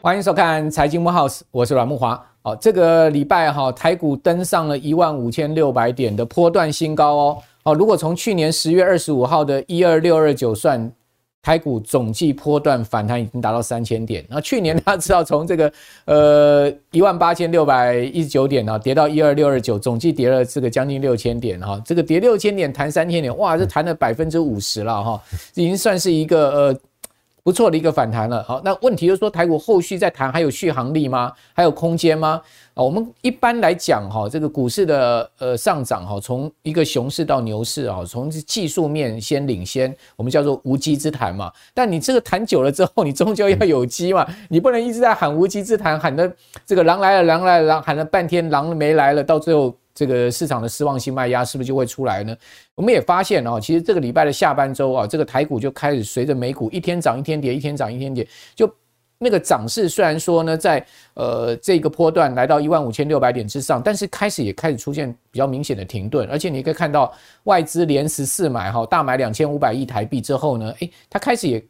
欢迎收看财经木 house，我是阮木华。哦，这个礼拜哈，台股登上了一万五千六百点的波段新高哦。好，如果从去年十月二十五号的一二六二九算，台股总计波段反弹已经达到三千点。那去年大家知道，从这个呃一万八千六百一十九点啊，跌到一二六二九，总计跌了这个将近六千点哈。这个跌六千点，弹三千点，哇，这弹了百分之五十了哈，已经算是一个呃。不错的一个反弹了，好，那问题就是说台股后续再谈还有续航力吗？还有空间吗？啊，我们一般来讲哈，这个股市的呃上涨哈，从一个熊市到牛市啊，从技术面先领先，我们叫做无稽之谈嘛。但你这个谈久了之后，你终究要有机嘛，你不能一直在喊无稽之谈，喊的这个狼来了，狼来了，狼喊了半天，狼没来了，到最后。这个市场的失望性卖压是不是就会出来呢？我们也发现哦，其实这个礼拜的下半周啊，这个台股就开始随着美股一天涨一天跌，一天涨一天跌，就那个涨势虽然说呢，在呃这个波段来到一万五千六百点之上，但是开始也开始出现比较明显的停顿，而且你可以看到外资连十四买哈，大买两千五百亿台币之后呢，诶，它开始也。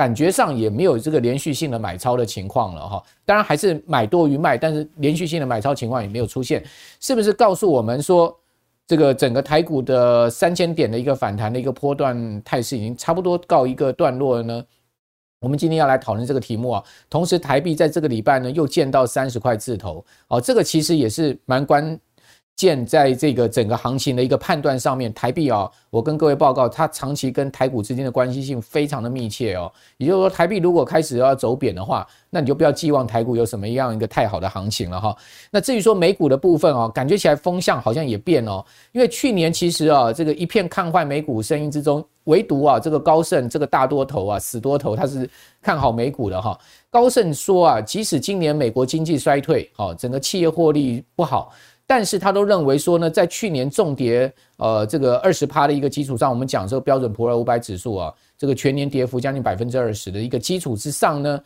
感觉上也没有这个连续性的买超的情况了哈，当然还是买多于卖，但是连续性的买超情况也没有出现，是不是告诉我们说，这个整个台股的三千点的一个反弹的一个波段态势已经差不多告一个段落了呢？我们今天要来讨论这个题目啊，同时台币在这个礼拜呢又见到三十块字头，哦，这个其实也是蛮关。现在这个整个行情的一个判断上面，台币啊，我跟各位报告，它长期跟台股之间的关系性非常的密切哦。也就是说，台币如果开始要走贬的话，那你就不要寄望台股有什么样一个太好的行情了哈。那至于说美股的部分哦，感觉起来风向好像也变哦，因为去年其实啊，这个一片看坏美股声音之中，唯独啊这个高盛这个大多头啊死多头，他是看好美股的哈。高盛说啊，即使今年美国经济衰退，好，整个企业获利不好。但是他都认为说呢，在去年重跌呃这个二十趴的一个基础上，我们讲这个标准普尔五百指数啊，这个全年跌幅将近百分之二十的一个基础之上呢，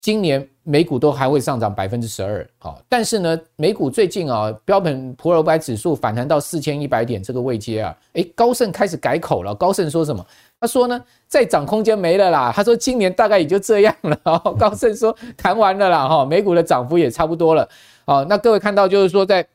今年美股都还会上涨百分之十二。好，但是呢，美股最近啊，标本普尔五百指数反弹到四千一百点这个位阶啊，诶，高盛开始改口了。高盛说什么？他说呢，再涨空间没了啦。他说今年大概也就这样了。高盛说谈完了啦，哈，美股的涨幅也差不多了。好，那各位看到就是说，在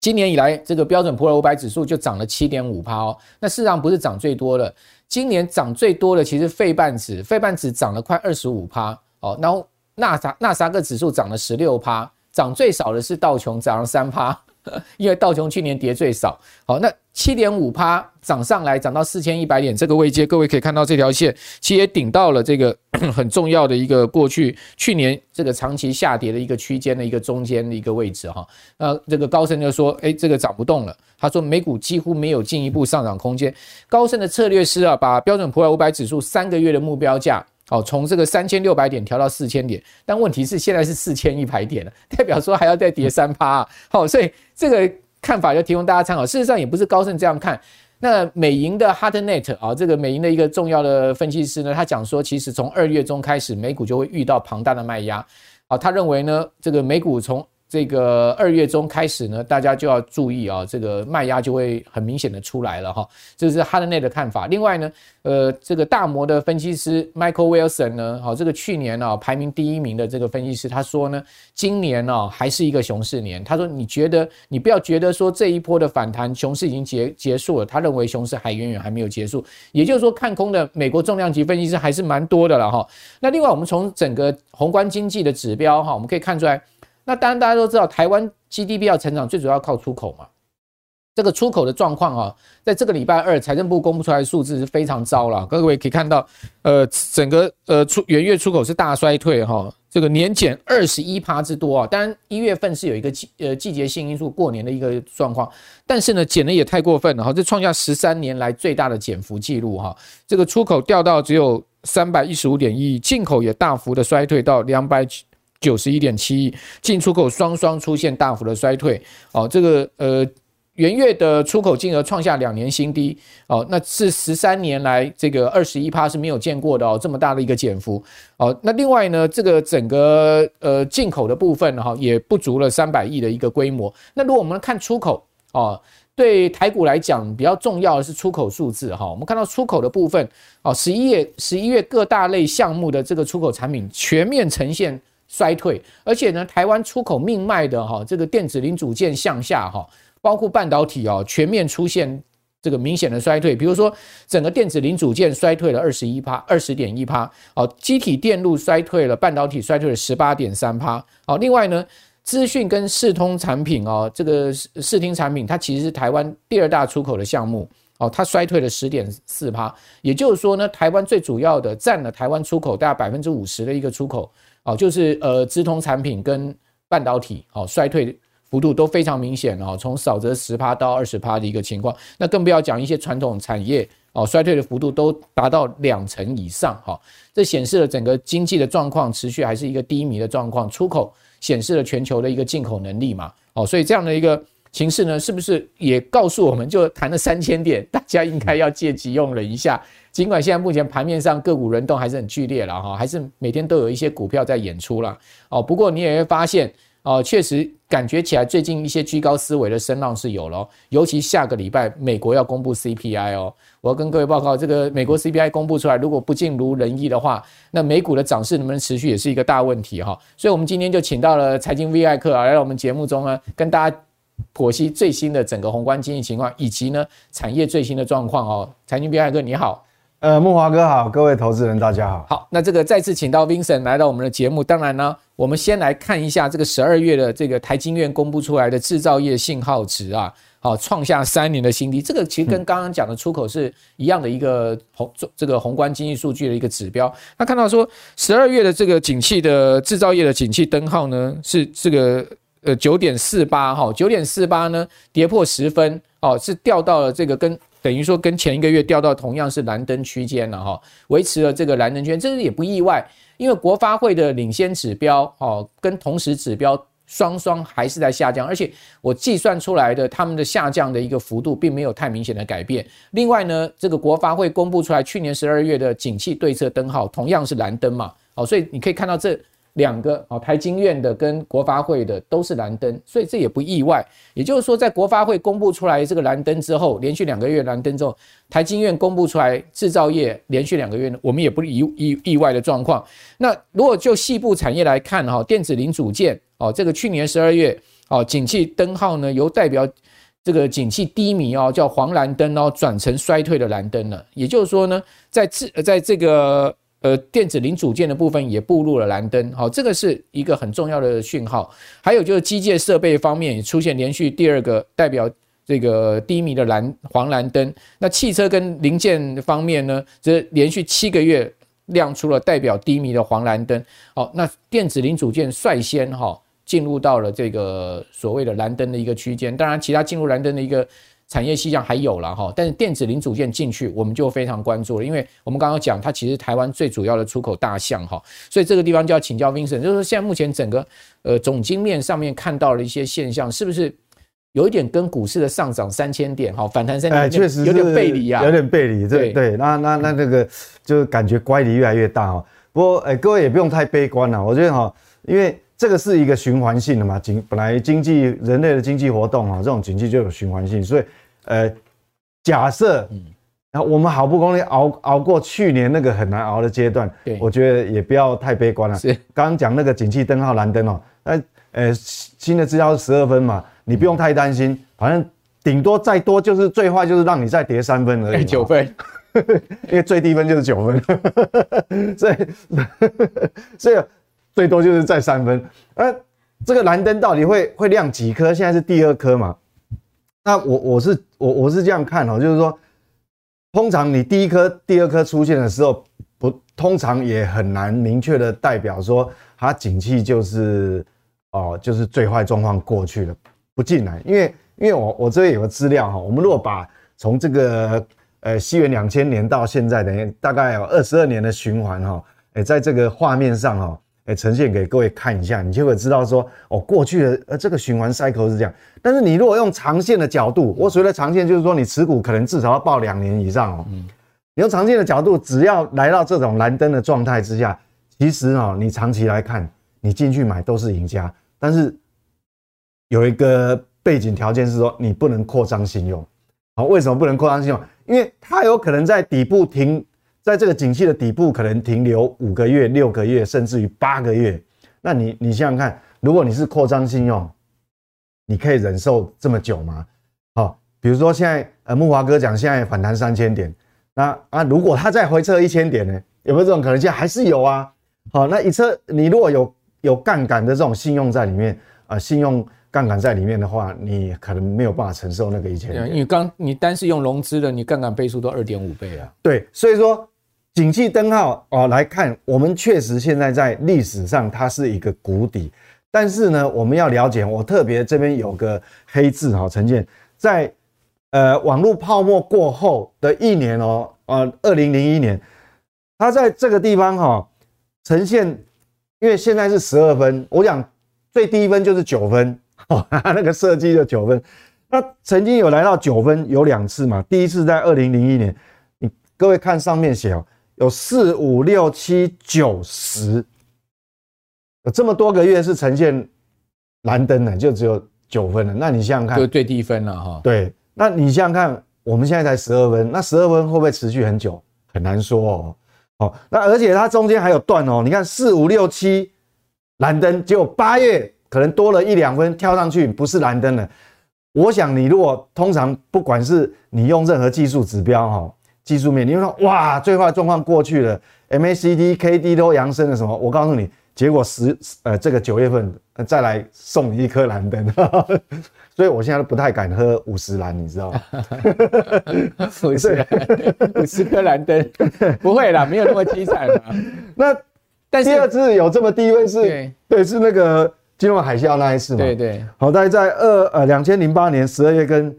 今年以来，这个标准普尔五百指数就涨了七点五趴哦。那事实上不是涨最多的，今年涨最多的其实费半指，费半指涨了快二十五趴哦。然后纳萨纳萨克指数涨了十六趴，涨最少的是道琼涨了三趴。因为道琼去年跌最少，好，那七点五趴涨上来，涨到四千一百点这个位阶，各位可以看到这条线，其实也顶到了这个 很重要的一个过去去年这个长期下跌的一个区间的一个中间的一个位置哈。那这个高盛就说，哎，这个涨不动了，他说美股几乎没有进一步上涨空间。高盛的策略师啊，把标准普尔五百指数三个月的目标价。好，从这个三千六百点调到四千点，但问题是现在是四千一百点了，代表说还要再跌三趴。好，所以这个看法就提供大家参考。事实上也不是高盛这样看，那美银的 Hartnett 啊，这个美银的一个重要的分析师呢，他讲说，其实从二月中开始，美股就会遇到庞大的卖压。好，他认为呢，这个美股从这个二月中开始呢，大家就要注意啊，这个卖压就会很明显的出来了哈。这是哈德内的看法。另外呢，呃，这个大摩的分析师 Michael Wilson 呢，好，这个去年啊排名第一名的这个分析师，他说呢，今年呢还是一个熊市年。他说，你觉得你不要觉得说这一波的反弹熊市已经结结束了，他认为熊市还远远还没有结束。也就是说，看空的美国重量级分析师还是蛮多的了哈。那另外，我们从整个宏观经济的指标哈，我们可以看出来。那当然，大家都知道，台湾 GDP 要成长，最主要靠出口嘛。这个出口的状况啊，在这个礼拜二，财政部公布出来的数字是非常糟了。各位可以看到，呃，整个呃出元月出口是大衰退哈，这个年减二十一趴之多啊。当然，一月份是有一个季呃季节性因素，过年的一个状况，但是呢，减的也太过分了哈，这创下十三年来最大的减幅记录哈。这个出口掉到只有三百一十五点一亿，进口也大幅的衰退到两百。九十一点七亿，进出口双双出现大幅的衰退，哦，这个呃，元月的出口金额创下两年新低，哦，那是十三年来这个二十一趴是没有见过的哦，这么大的一个减幅，哦，那另外呢，这个整个呃进口的部分哈也不足了三百亿的一个规模，那如果我们看出口，哦。对台股来讲比较重要的是出口数字哈。我们看到出口的部分哦，十一月十一月各大类项目的这个出口产品全面呈现衰退，而且呢，台湾出口命脉的哈这个电子零组件向下哈，包括半导体哦，全面出现。这个明显的衰退，比如说整个电子零组件衰退了二十一趴，二十点一趴，哦，机体电路衰退了，半导体衰退了十八点三趴，哦，另外呢，资讯跟视通产品哦，这个视听产品它其实是台湾第二大出口的项目，哦，它衰退了十点四趴，也就是说呢，台湾最主要的占了台湾出口大概百分之五十的一个出口，哦，就是呃资通产品跟半导体，哦，衰退。幅度都非常明显哦，从少则十趴到二十趴的一个情况，那更不要讲一些传统产业哦，衰退的幅度都达到两成以上哈，这显示了整个经济的状况持续还是一个低迷的状况，出口显示了全球的一个进口能力嘛，哦，所以这样的一个情势呢，是不是也告诉我们就谈了三千点，大家应该要借机用了一下，尽管现在目前盘面上个股轮动还是很剧烈了哈，还是每天都有一些股票在演出了哦，不过你也会发现。哦，确实感觉起来最近一些居高思维的声浪是有了，尤其下个礼拜美国要公布 CPI 哦，我要跟各位报告，这个美国 CPI 公布出来，如果不尽如人意的话，那美股的涨势能不能持续也是一个大问题哈。所以，我们今天就请到了财经 V 艾客啊，来到我们节目中呢，跟大家剖析最新的整个宏观经济情况，以及呢产业最新的状况哦。财经 V 艾客你好。呃，木华哥好，各位投资人大家好。好，那这个再次请到 Vincent 来到我们的节目。当然呢，我们先来看一下这个十二月的这个台经院公布出来的制造业信号值啊，好，创下三年的新低。这个其实跟刚刚讲的出口是一样的一个宏这个宏观经济数据的一个指标。那看到说十二月的这个景气的制造业的景气灯号呢，是这个呃九点四八哈，九点四八呢跌破十分哦，是掉到了这个跟。等于说跟前一个月掉到同样是蓝灯区间了哈，维持了这个蓝灯区间，这个也不意外，因为国发会的领先指标哦跟同时指标双双还是在下降，而且我计算出来的他们的下降的一个幅度并没有太明显的改变。另外呢，这个国发会公布出来去年十二月的景气对策灯号同样是蓝灯嘛，哦，所以你可以看到这。两个啊，台经院的跟国发会的都是蓝灯，所以这也不意外。也就是说，在国发会公布出来这个蓝灯之后，连续两个月蓝灯之后，台经院公布出来制造业连续两个月呢，我们也不意意意外的状况。那如果就细部产业来看哈，电子零组件哦，这个去年十二月哦，景气灯号呢由代表这个景气低迷哦，叫黄蓝灯哦，转成衰退的蓝灯了。也就是说呢，在这在这个。呃，电子零组件的部分也步入了蓝灯，好，这个是一个很重要的讯号。还有就是机械设备方面也出现连续第二个代表这个低迷的蓝黄蓝灯。那汽车跟零件方面呢，则连续七个月亮出了代表低迷的黄蓝灯。好，那电子零组件率先哈进入到了这个所谓的蓝灯的一个区间。当然，其他进入蓝灯的一个。产业气象还有了哈，但是电子零组件进去，我们就非常关注了，因为我们刚刚讲它其实台湾最主要的出口大项哈，所以这个地方就要请教 Vincent，就是说现在目前整个呃总经面上面看到了一些现象，是不是有一点跟股市的上涨三千点哈反弹三千点，确实有点背离啊，有点背离，对对，那那那那个就感觉乖离越来越大哈。不过哎，各位也不用太悲观了，我觉得哈，因为。这个是一个循环性的嘛，经本来经济人类的经济活动啊，这种经济就有循环性，所以呃，假设，然后我们好不容易熬熬过去年那个很难熬的阶段，对，我觉得也不要太悲观了。是，刚刚讲那个景气灯号蓝灯哦，那呃新的资料是十二分嘛，你不用太担心，反正顶多再多就是最坏就是让你再跌三分而已，九分，因为最低分就是九分，所 以所以。最多就是在三分，呃，这个蓝灯到底会会亮几颗？现在是第二颗嘛？那我我是我我是这样看哦，就是说，通常你第一颗、第二颗出现的时候，不通常也很难明确的代表说它景气就是哦，就是最坏状况过去了，不进来，因为因为我我这里有个资料哈，我们如果把从这个呃西元两千年到现在，等于大概有二十二年的循环哈，诶，在这个画面上哈。哎，呈现给各位看一下，你就会知道说，哦，过去的呃这个循环 cycle 是这样。但是你如果用长线的角度，我所谓的长线就是说，你持股可能至少要报两年以上哦。嗯。你用长线的角度，只要来到这种蓝灯的状态之下，其实哦，你长期来看，你进去买都是赢家。但是有一个背景条件是说你不能扩张信用。好，为什么不能扩张信用？因为它有可能在底部停，在这个景气的底部可能停留五个月、六个月，甚至于八个月。那你你想想看，如果你是扩张信用，你可以忍受这么久吗？好，比如说现在呃木华哥讲现在反弹三千点，那啊如果它再回撤一千点呢？有没有这种可能性？还是有啊。好，那一车你如果有有杠杆的这种信用在里面啊、呃，信用杠杆在里面的话，你可能没有办法承受那个一千点。因为刚你单是用融资的，你杠杆倍数都二点五倍啊。对，所以说景气灯号哦来看，我们确实现在在历史上它是一个谷底，但是呢，我们要了解，我特别这边有个黑字哈，陈建在呃网络泡沫过后的一年哦，呃二零零一年，它在这个地方哈。呈现，因为现在是十二分，我讲最低分就是九分，哦，那个设计就九分。那曾经有来到九分有两次嘛，第一次在二零零一年，你各位看上面写哦，有四五六七九十，有这么多个月是呈现蓝灯的，就只有九分了。那你想想看，就最低分了哈。对，那你想想看，我们现在才十二分，那十二分会不会持续很久？很难说哦。哦，那而且它中间还有断哦，你看四五六七蓝灯，结果八月可能多了一两分跳上去，不是蓝灯了。我想你如果通常不管是你用任何技术指标哈，技术面，你说哇最坏状况过去了，MACD、KD 都扬升了什么？我告诉你，结果十呃这个九月份再来送你一颗蓝灯。所以我现在都不太敢喝五十蓝，你知道吗？五十岚，五十颗蓝灯，不会啦，没有那么凄惨啦。那但是第二次有这么低位是，对，对，是那个金融海啸那一次嘛？对对。好，大概在二呃两千零八年十二月跟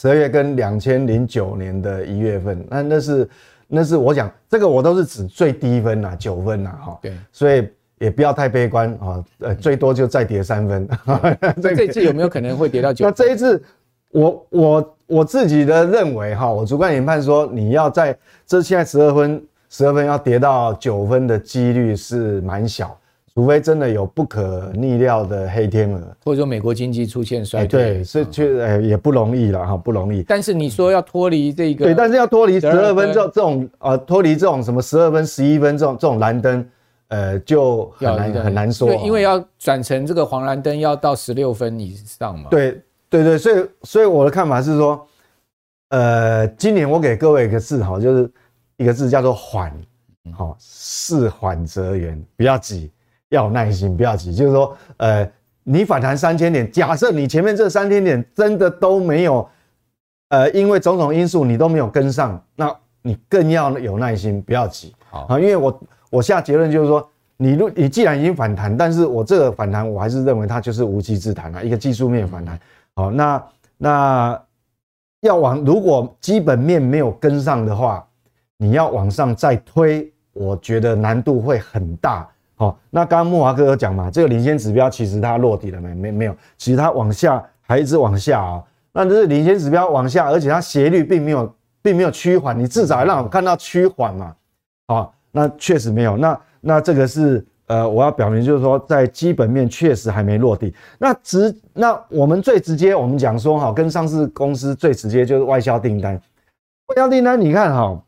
十二月跟两千零九年的一月份，那那是那是我讲这个我都是指最低分呐，九分呐，哈。对，所以。也不要太悲观啊，呃，最多就再跌三分。这这次有没有可能会跌到九？那这一次，我我我自己的认为哈，我主观研判说，你要在这现在十二分，十二分要跌到九分的几率是蛮小，除非真的有不可逆料的黑天鹅，或者说美国经济出现衰退，对，是确呃也不容易了哈，不容易。但是你说要脱离这个，对，但是要脱离十二分这这种呃，脱离这种什么十二分、十一分这种这种蓝灯。呃，就很难很难说，因为要转成这个黄蓝灯，要到十六分以上嘛。对对对，所以所以我的看法是说，呃，今年我给各位一个字哈，就是一个字叫做缓，好，事缓则圆，不要急，要有耐心，不要急。就是说，呃，你反弹三千点，假设你前面这三千点真的都没有，呃，因为种种因素你都没有跟上，那你更要有耐心，不要急。好啊，因为我。我下结论就是说，你如你既然已经反弹，但是我这个反弹我还是认为它就是无稽之谈啊，一个技术面反弹。好，那那要往如果基本面没有跟上的话，你要往上再推，我觉得难度会很大。好，那刚刚木华哥有讲嘛，这个领先指标其实它落底了没？没没有，其实它往下还一直往下啊。那这是领先指标往下，而且它斜率并没有并没有趋缓，你至少让我看到趋缓嘛。好。那确实没有，那那这个是呃，我要表明就是说，在基本面确实还没落地。那直那我们最直接，我们讲说哈，跟上市公司最直接就是外销订单。外销订单，你看哈，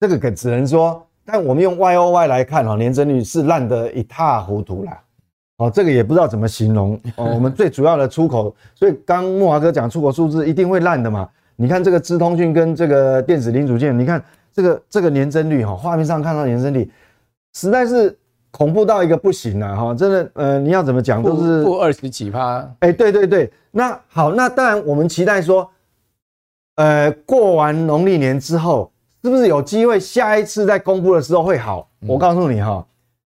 这个可只能说，但我们用 Y O Y 来看哈，年增率是烂得一塌糊涂啦。哦，这个也不知道怎么形容哦。我们最主要的出口，所以刚木华哥讲出口数字一定会烂的嘛。你看这个资通讯跟这个电子零组件，你看。这个这个年增率哈，画面上看到年增率，实在是恐怖到一个不行了哈！真的，呃，你要怎么讲都是负二十几趴。哎，对对对，那好，那当然我们期待说，呃，过完农历年之后，是不是有机会下一次在公布的时候会好？我告诉你哈，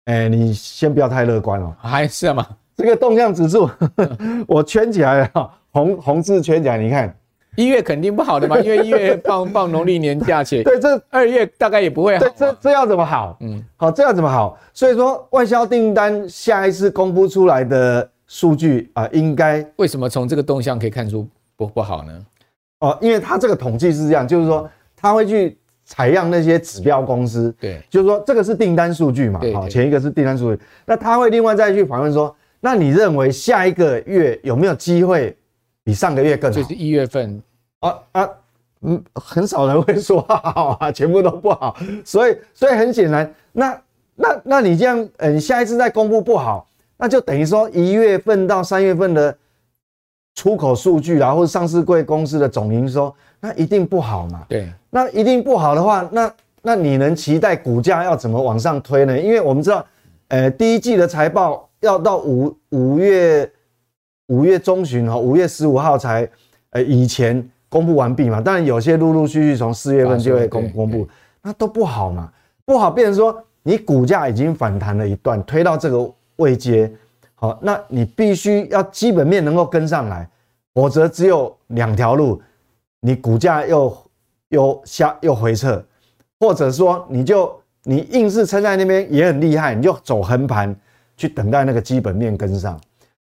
哎，你先不要太乐观哦。还是嘛？这个动向指数，我圈起来了哈，红红字圈起来，你看。一月肯定不好的嘛，因为一月放放农历年假期。对，这二月大概也不会好。对，这这要怎么好？嗯，好，这要怎么好？所以说，外销订单下一次公布出来的数据啊，应该为什么从这个动向可以看出不不好呢？哦，因为它这个统计是这样，就是说它会去采样那些指标公司，对，就是说这个是订单数据嘛，好，前一个是订单数据，那他会另外再去访问说，那你认为下一个月有没有机会？比上个月更好，就是一月份。啊啊，嗯，很少人会说好啊，全部都不好，所以所以很显然，那那那你这样，嗯，下一次再公布不好，那就等于说一月份到三月份的出口数据然后上市柜公司的总营收，那一定不好嘛？对，那一定不好的话，那那你能期待股价要怎么往上推呢？因为我们知道，呃，第一季的财报要到五五月。五月中旬哈，五月十五号才呃以前公布完毕嘛，当然有些陆陆续续从四月份就会公公布，那都不好嘛，不好变成说你股价已经反弹了一段，推到这个位阶，好，那你必须要基本面能够跟上来，否则只有两条路，你股价又又下又回撤，或者说你就你硬是撑在那边也很厉害，你就走横盘去等待那个基本面跟上。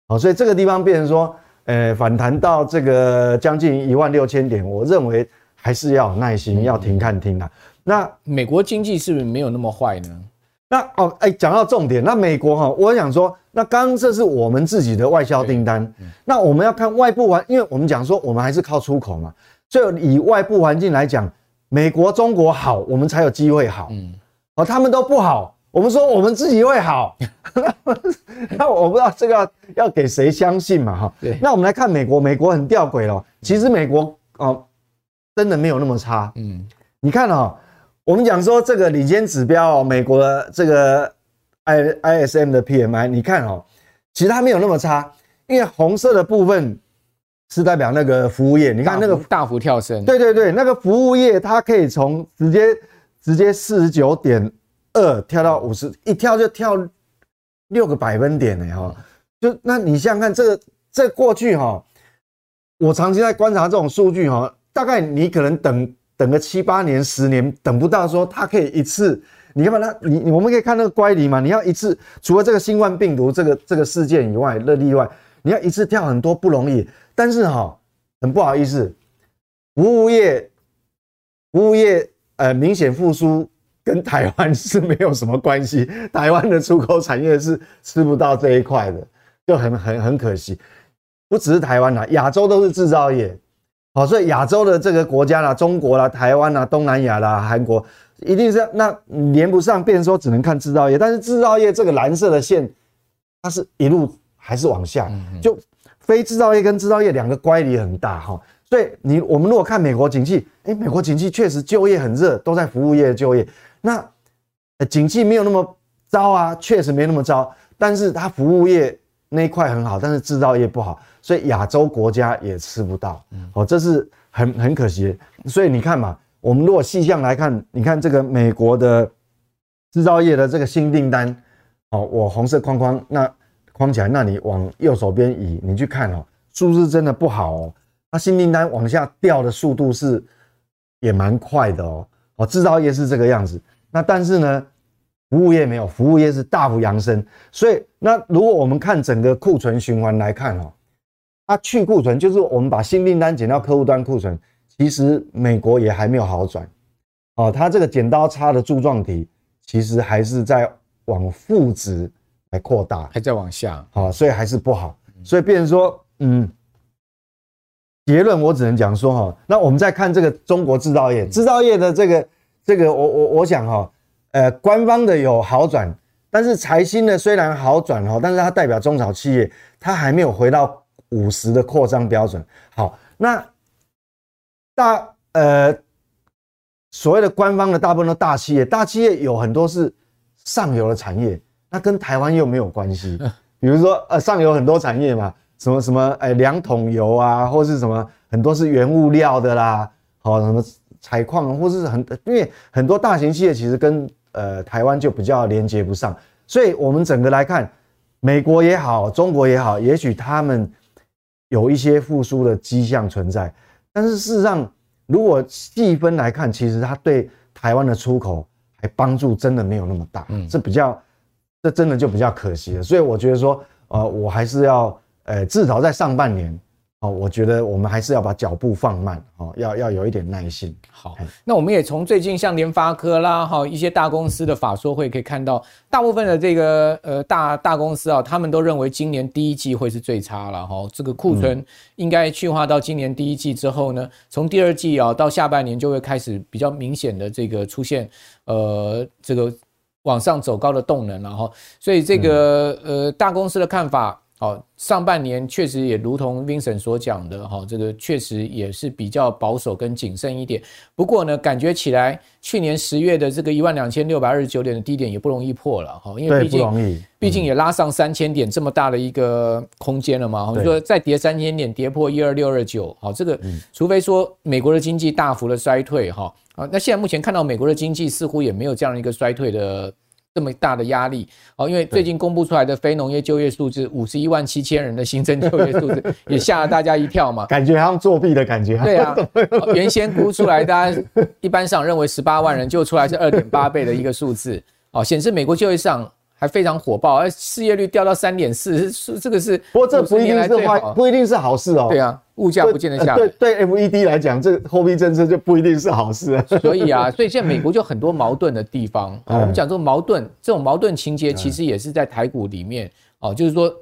好，所以这个地方变成说，呃，反弹到这个将近一万六千点，我认为还是要有耐心，要停看停的。那美国经济是不是没有那么坏呢？那哦，哎，讲到重点，那美国哈，我想说，那刚刚这是我们自己的外销订单，那我们要看外部环，因为我们讲说我们还是靠出口嘛，所以以外部环境来讲，美国、中国好，我们才有机会好。嗯，哦，他们都不好。我们说我们自己会好，那我不知道这个要要给谁相信嘛哈？对，那我们来看美国，美国很吊诡了。其实美国哦，真的没有那么差。嗯，你看哦，我们讲说这个领先指标哦，美国的这个 I ISM 的 PMI，你看哦，其实它没有那么差，因为红色的部分是代表那个服务业。你看那个大幅跳升，对对对，那个服务业它可以从直接直接四十九点。二跳到五十，一跳就跳六个百分点呢，哈，就那你想想看，这个这过去哈，我长期在观察这种数据哈，大概你可能等等个七八年、十年，等不到说它可以一次，你看嘛，它你我们可以看那个乖离嘛，你要一次，除了这个新冠病毒这个这个事件以外，那例外，你要一次跳很多不容易，但是哈，很不好意思，服务业服务业呃明显复苏。跟台湾是没有什么关系，台湾的出口产业是吃不到这一块的，就很很很可惜。不只是台湾啦，亚洲都是制造业，好，所以亚洲的这个国家啦，中国啦、台湾啦、东南亚啦、韩国，一定是那连不上，变说只能看制造业。但是制造业这个蓝色的线，它是一路还是往下，就非制造业跟制造业两个乖离很大哈。所以你我们如果看美国景气，哎，美国景气确实就业很热，都在服务业就业。那，呃，景气没有那么糟啊，确实没那么糟，但是它服务业那一块很好，但是制造业不好，所以亚洲国家也吃不到，哦，这是很很可惜。所以你看嘛，我们如果细项来看，你看这个美国的制造业的这个新订单，哦，我红色框框那框起来，那你往右手边移，你去看哦，数字真的不好哦，那新订单往下掉的速度是也蛮快的哦，哦，制造业是这个样子。那但是呢，服务业没有，服务业是大幅扬升。所以那如果我们看整个库存循环来看哦，它去库存就是我们把新订单减到客户端库存，其实美国也还没有好转哦，它这个剪刀差的柱状体其实还是在往负值来扩大，还在往下，好，所以还是不好。所以变成说，嗯，结论我只能讲说哈，那我们再看这个中国制造业，制造业的这个。这个我我我想哈，呃，官方的有好转，但是财新呢虽然好转哈，但是它代表中小企业，它还没有回到五十的扩张标准。好，那大呃所谓的官方的大部分都大企业，大企业有很多是上游的产业，那跟台湾又没有关系。比如说呃上游很多产业嘛，什么什么呃两桶油啊，或是什么很多是原物料的啦，好什么。采矿或是很，因为很多大型企业其实跟呃台湾就比较连接不上，所以我们整个来看，美国也好，中国也好，也许他们有一些复苏的迹象存在，但是事实上，如果细分来看，其实它对台湾的出口还帮助真的没有那么大，嗯，这比较，这真的就比较可惜了。所以我觉得说，呃，我还是要，呃，至少在上半年，哦，我觉得我们还是要把脚步放慢，哦，要要有一点耐心。好，那我们也从最近像联发科啦，哈一些大公司的法说会可以看到，大部分的这个呃大大公司啊，他们都认为今年第一季会是最差了哈。这个库存应该去化到今年第一季之后呢，从第二季啊到下半年就会开始比较明显的这个出现呃这个往上走高的动能了哈。所以这个呃大公司的看法。好，上半年确实也如同 Vincent 所讲的，哈，这个确实也是比较保守跟谨慎一点。不过呢，感觉起来去年十月的这个一万两千六百二十九点的低点也不容易破了，哈，因为毕竟毕竟也拉上三千点这么大的一个空间了嘛。你说再跌三千点，跌破一二六二九，好，这个除非说美国的经济大幅的衰退，哈，啊，那现在目前看到美国的经济似乎也没有这样一个衰退的。这么大的压力哦，因为最近公布出来的非农业就业数字五十一万七千人的新增就业数字也吓了大家一跳嘛，感觉好像作弊的感觉。对啊，原先估出来大家一般上认为十八万人，就出来是二点八倍的一个数字哦，显示美国就业市场还非常火爆，而失业率掉到三点四，是这个是。不过这不一定是坏，不一定是好事哦。对啊。物价不见得下来，对对，FED 来讲，这货币政策就不一定是好事啊。所以啊，所以现在美国就很多矛盾的地方。我们讲这种矛盾，这种矛盾情节其实也是在台股里面哦，就是说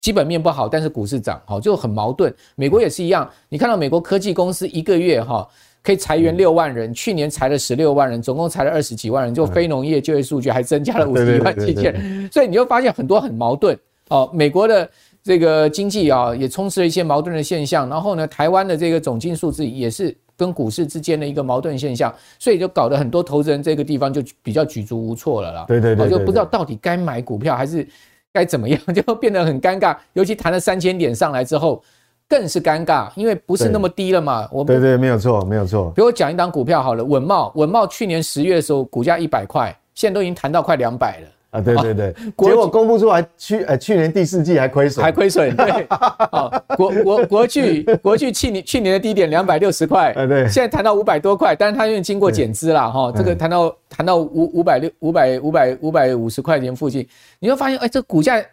基本面不好，但是股市涨，好就很矛盾。美国也是一样，你看到美国科技公司一个月哈可以裁员六万人，去年裁了十六万人，总共裁了二十几万人，就非农业就业数据还增加了 五十一万七千人，所以你就发现很多很矛盾哦，美国的。这个经济啊，也充斥了一些矛盾的现象。然后呢，台湾的这个总经数字也是跟股市之间的一个矛盾现象，所以就搞得很多投资人这个地方就比较举足无措了啦。对对对，就不知道到底该买股票还是该怎么样，就变得很尴尬。尤其谈了三千点上来之后，更是尴尬，因为不是那么低了嘛。我对对，没有错，没有错。比如我讲一档股票好了，稳懋，稳懋去年十月的时候股价一百块，现在都已经谈到快两百了。啊，对对对，结果公布出来去，呃，去年第四季还亏损，还亏损，对，啊，国国国巨，国巨去年去年的低点两百六十块，对，现在谈到五百多块，但是它因为经过减资了哈，这个谈到谈到五五百六五百五百五百五十块钱附近，你会发现，哎，这股价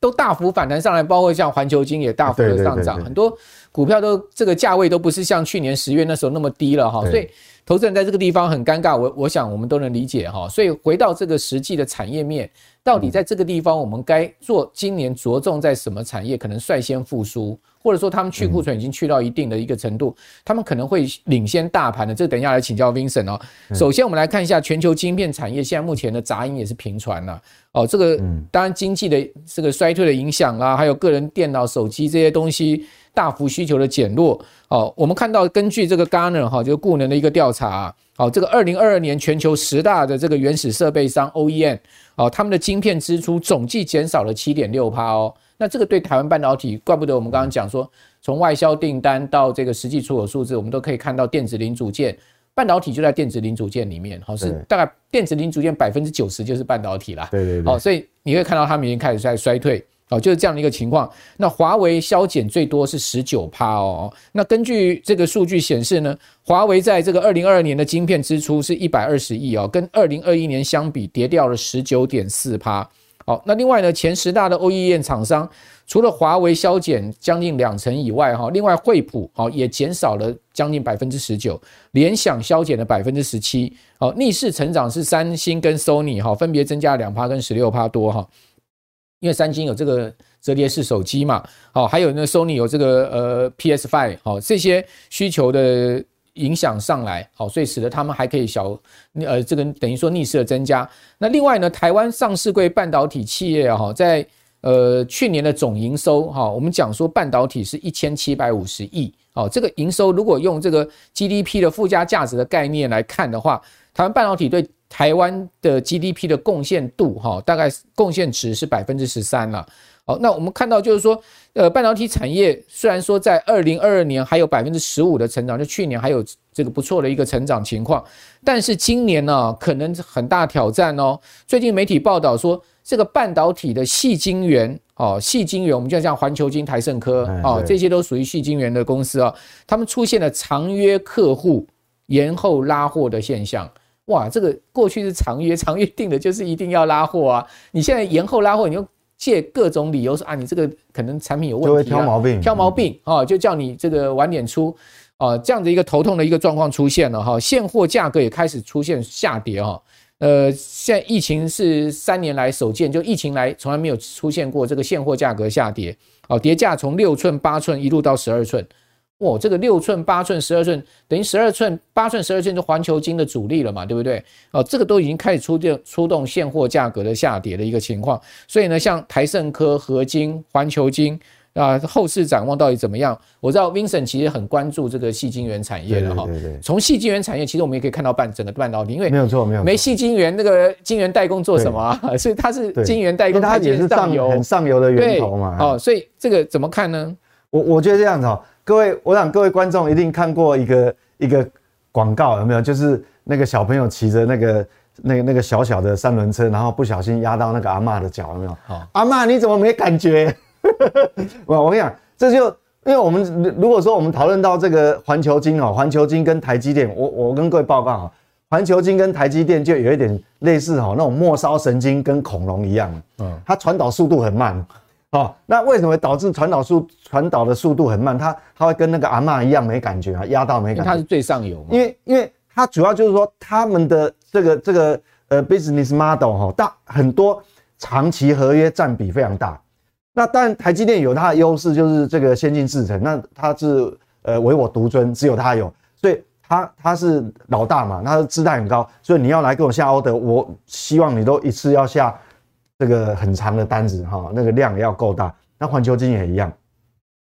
都大幅反弹上来，包括像环球金也大幅的上涨，很多股票都这个价位都不是像去年十月那时候那么低了哈，所以。投资人在这个地方很尴尬，我我想我们都能理解哈。所以回到这个实际的产业面，到底在这个地方我们该做今年着重在什么产业可能率先复苏，或者说他们去库存已经去到一定的一个程度，他们可能会领先大盘的。这等一下来请教 Vincent 哦。首先我们来看一下全球晶片产业，现在目前的杂音也是频传了哦。这个当然经济的这个衰退的影响啊，还有个人电脑、手机这些东西。大幅需求的减弱，哦，我们看到根据这个 Gartner 哈，就是顾能的一个调查，好，这个二零二二年全球十大的这个原始设备商 OEM，哦，他们的晶片支出总计减少了七点六趴哦，那这个对台湾半导体，怪不得我们刚刚讲说，从外销订单到这个实际出口数字，我们都可以看到电子零组件，半导体就在电子零组件里面，好，是大概电子零组件百分之九十就是半导体啦，对对对，好，所以你会看到他们已经开始在衰退。哦，就是这样的一个情况。那华为削减最多是十九趴哦。那根据这个数据显示呢，华为在这个二零二二年的晶片支出是一百二十亿哦，跟二零二一年相比跌掉了十九点四趴。好，那另外呢，前十大的 OEM 厂商，除了华为削减将近两成以外，哈，另外惠普哦也减少了将近百分之十九，联想削减了百分之十七。好，逆势成长是三星跟 Sony 哈，分别增加了两趴跟十六趴多哈。因为三星有这个折叠式手机嘛，好，还有呢 Sony 有这个呃 P S Five，好，这些需求的影响上来，好，所以使得他们还可以小，呃，这个等于说逆势的增加。那另外呢，台湾上市柜半导体企业哈，在呃去年的总营收哈，我们讲说半导体是一千七百五十亿，好，这个营收如果用这个 GDP 的附加价值的概念来看的话，台湾半导体对台湾的 GDP 的贡献度，哈，大概贡献值是百分之十三了。好，那我们看到就是说，呃，半导体产业虽然说在二零二二年还有百分之十五的成长，就去年还有这个不错的一个成长情况，但是今年呢，可能很大挑战哦。最近媒体报道说，这个半导体的细晶圆，哦，细晶圆，我们就像环球晶、台盛科，哦，这些都属于细晶圆的公司啊，他们出现了长约客户延后拉货的现象。哇，这个过去是长约，长约定的就是一定要拉货啊！你现在延后拉货，你就借各种理由说啊，你这个可能产品有问题，挑毛病，挑毛病啊，就叫你这个晚点出啊，这样的一个头痛的一个状况出现了哈，现货价格也开始出现下跌哈。呃，现在疫情是三年来首见，就疫情来从来没有出现过这个现货价格下跌，哦，跌价从六寸、八寸一路到十二寸。哇，这个六寸、八寸、十二寸，等于十二寸、八寸、十二寸是环球金的主力了嘛，对不对？哦，这个都已经开始出电出动现货价格的下跌的一个情况。所以呢，像台盛科、合金、环球金啊，后市展望到底怎么样？我知道 Vincent 其实很关注这个细晶圆产业的哈。对对对。从细晶圆产业，其实我们也可以看到半整个半导体，因为没有错，没有没细晶圆那个晶圆代工做什么啊？所以它是晶圆代工，它也是上游很上游的源头嘛。哦，所以这个怎么看呢？我我觉得这样子哦。各位，我想各位观众一定看过一个一个广告，有没有？就是那个小朋友骑着那个那个那个小小的三轮车，然后不小心压到那个阿嬷的脚，有没有？好，阿嬷你怎么没感觉？我我跟你讲，这就因为我们如果说我们讨论到这个环球金哦，环球金跟台积电，我我跟各位报告啊，环球金跟台积电就有一点类似哈，那种末梢神经跟恐龙一样，嗯，它传导速度很慢。哦，那为什么导致传导速传导的速度很慢？它它会跟那个阿嬷一样没感觉啊，压到没感觉。它是最上游嘛。因为因为它主要就是说他们的这个这个呃 business model 哈，大很多长期合约占比非常大。那当然台积电有它的优势，就是这个先进制程，那它是呃唯我独尊，只有它有，所以它它是老大嘛，它的姿态很高，所以你要来跟我下 order，我希望你都一次要下。这个很长的单子哈，那个量要够大。那环球金也一样。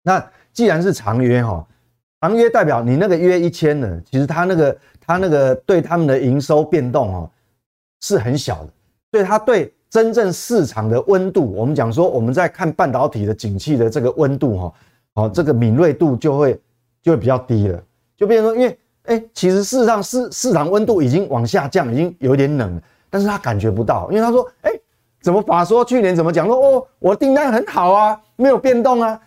那既然是长约哈，长约代表你那个约一签呢，其实它那个它那个对他们的营收变动哦是很小的，所以它对真正市场的温度，我们讲说我们在看半导体的景气的这个温度哈，哦这个敏锐度就会就会比较低了，就变成说，因为哎，其实事实上市市场温度已经往下降，已经有点冷了，但是他感觉不到，因为他说哎。怎么法说去年怎么讲？说哦，我订单很好啊，没有变动啊，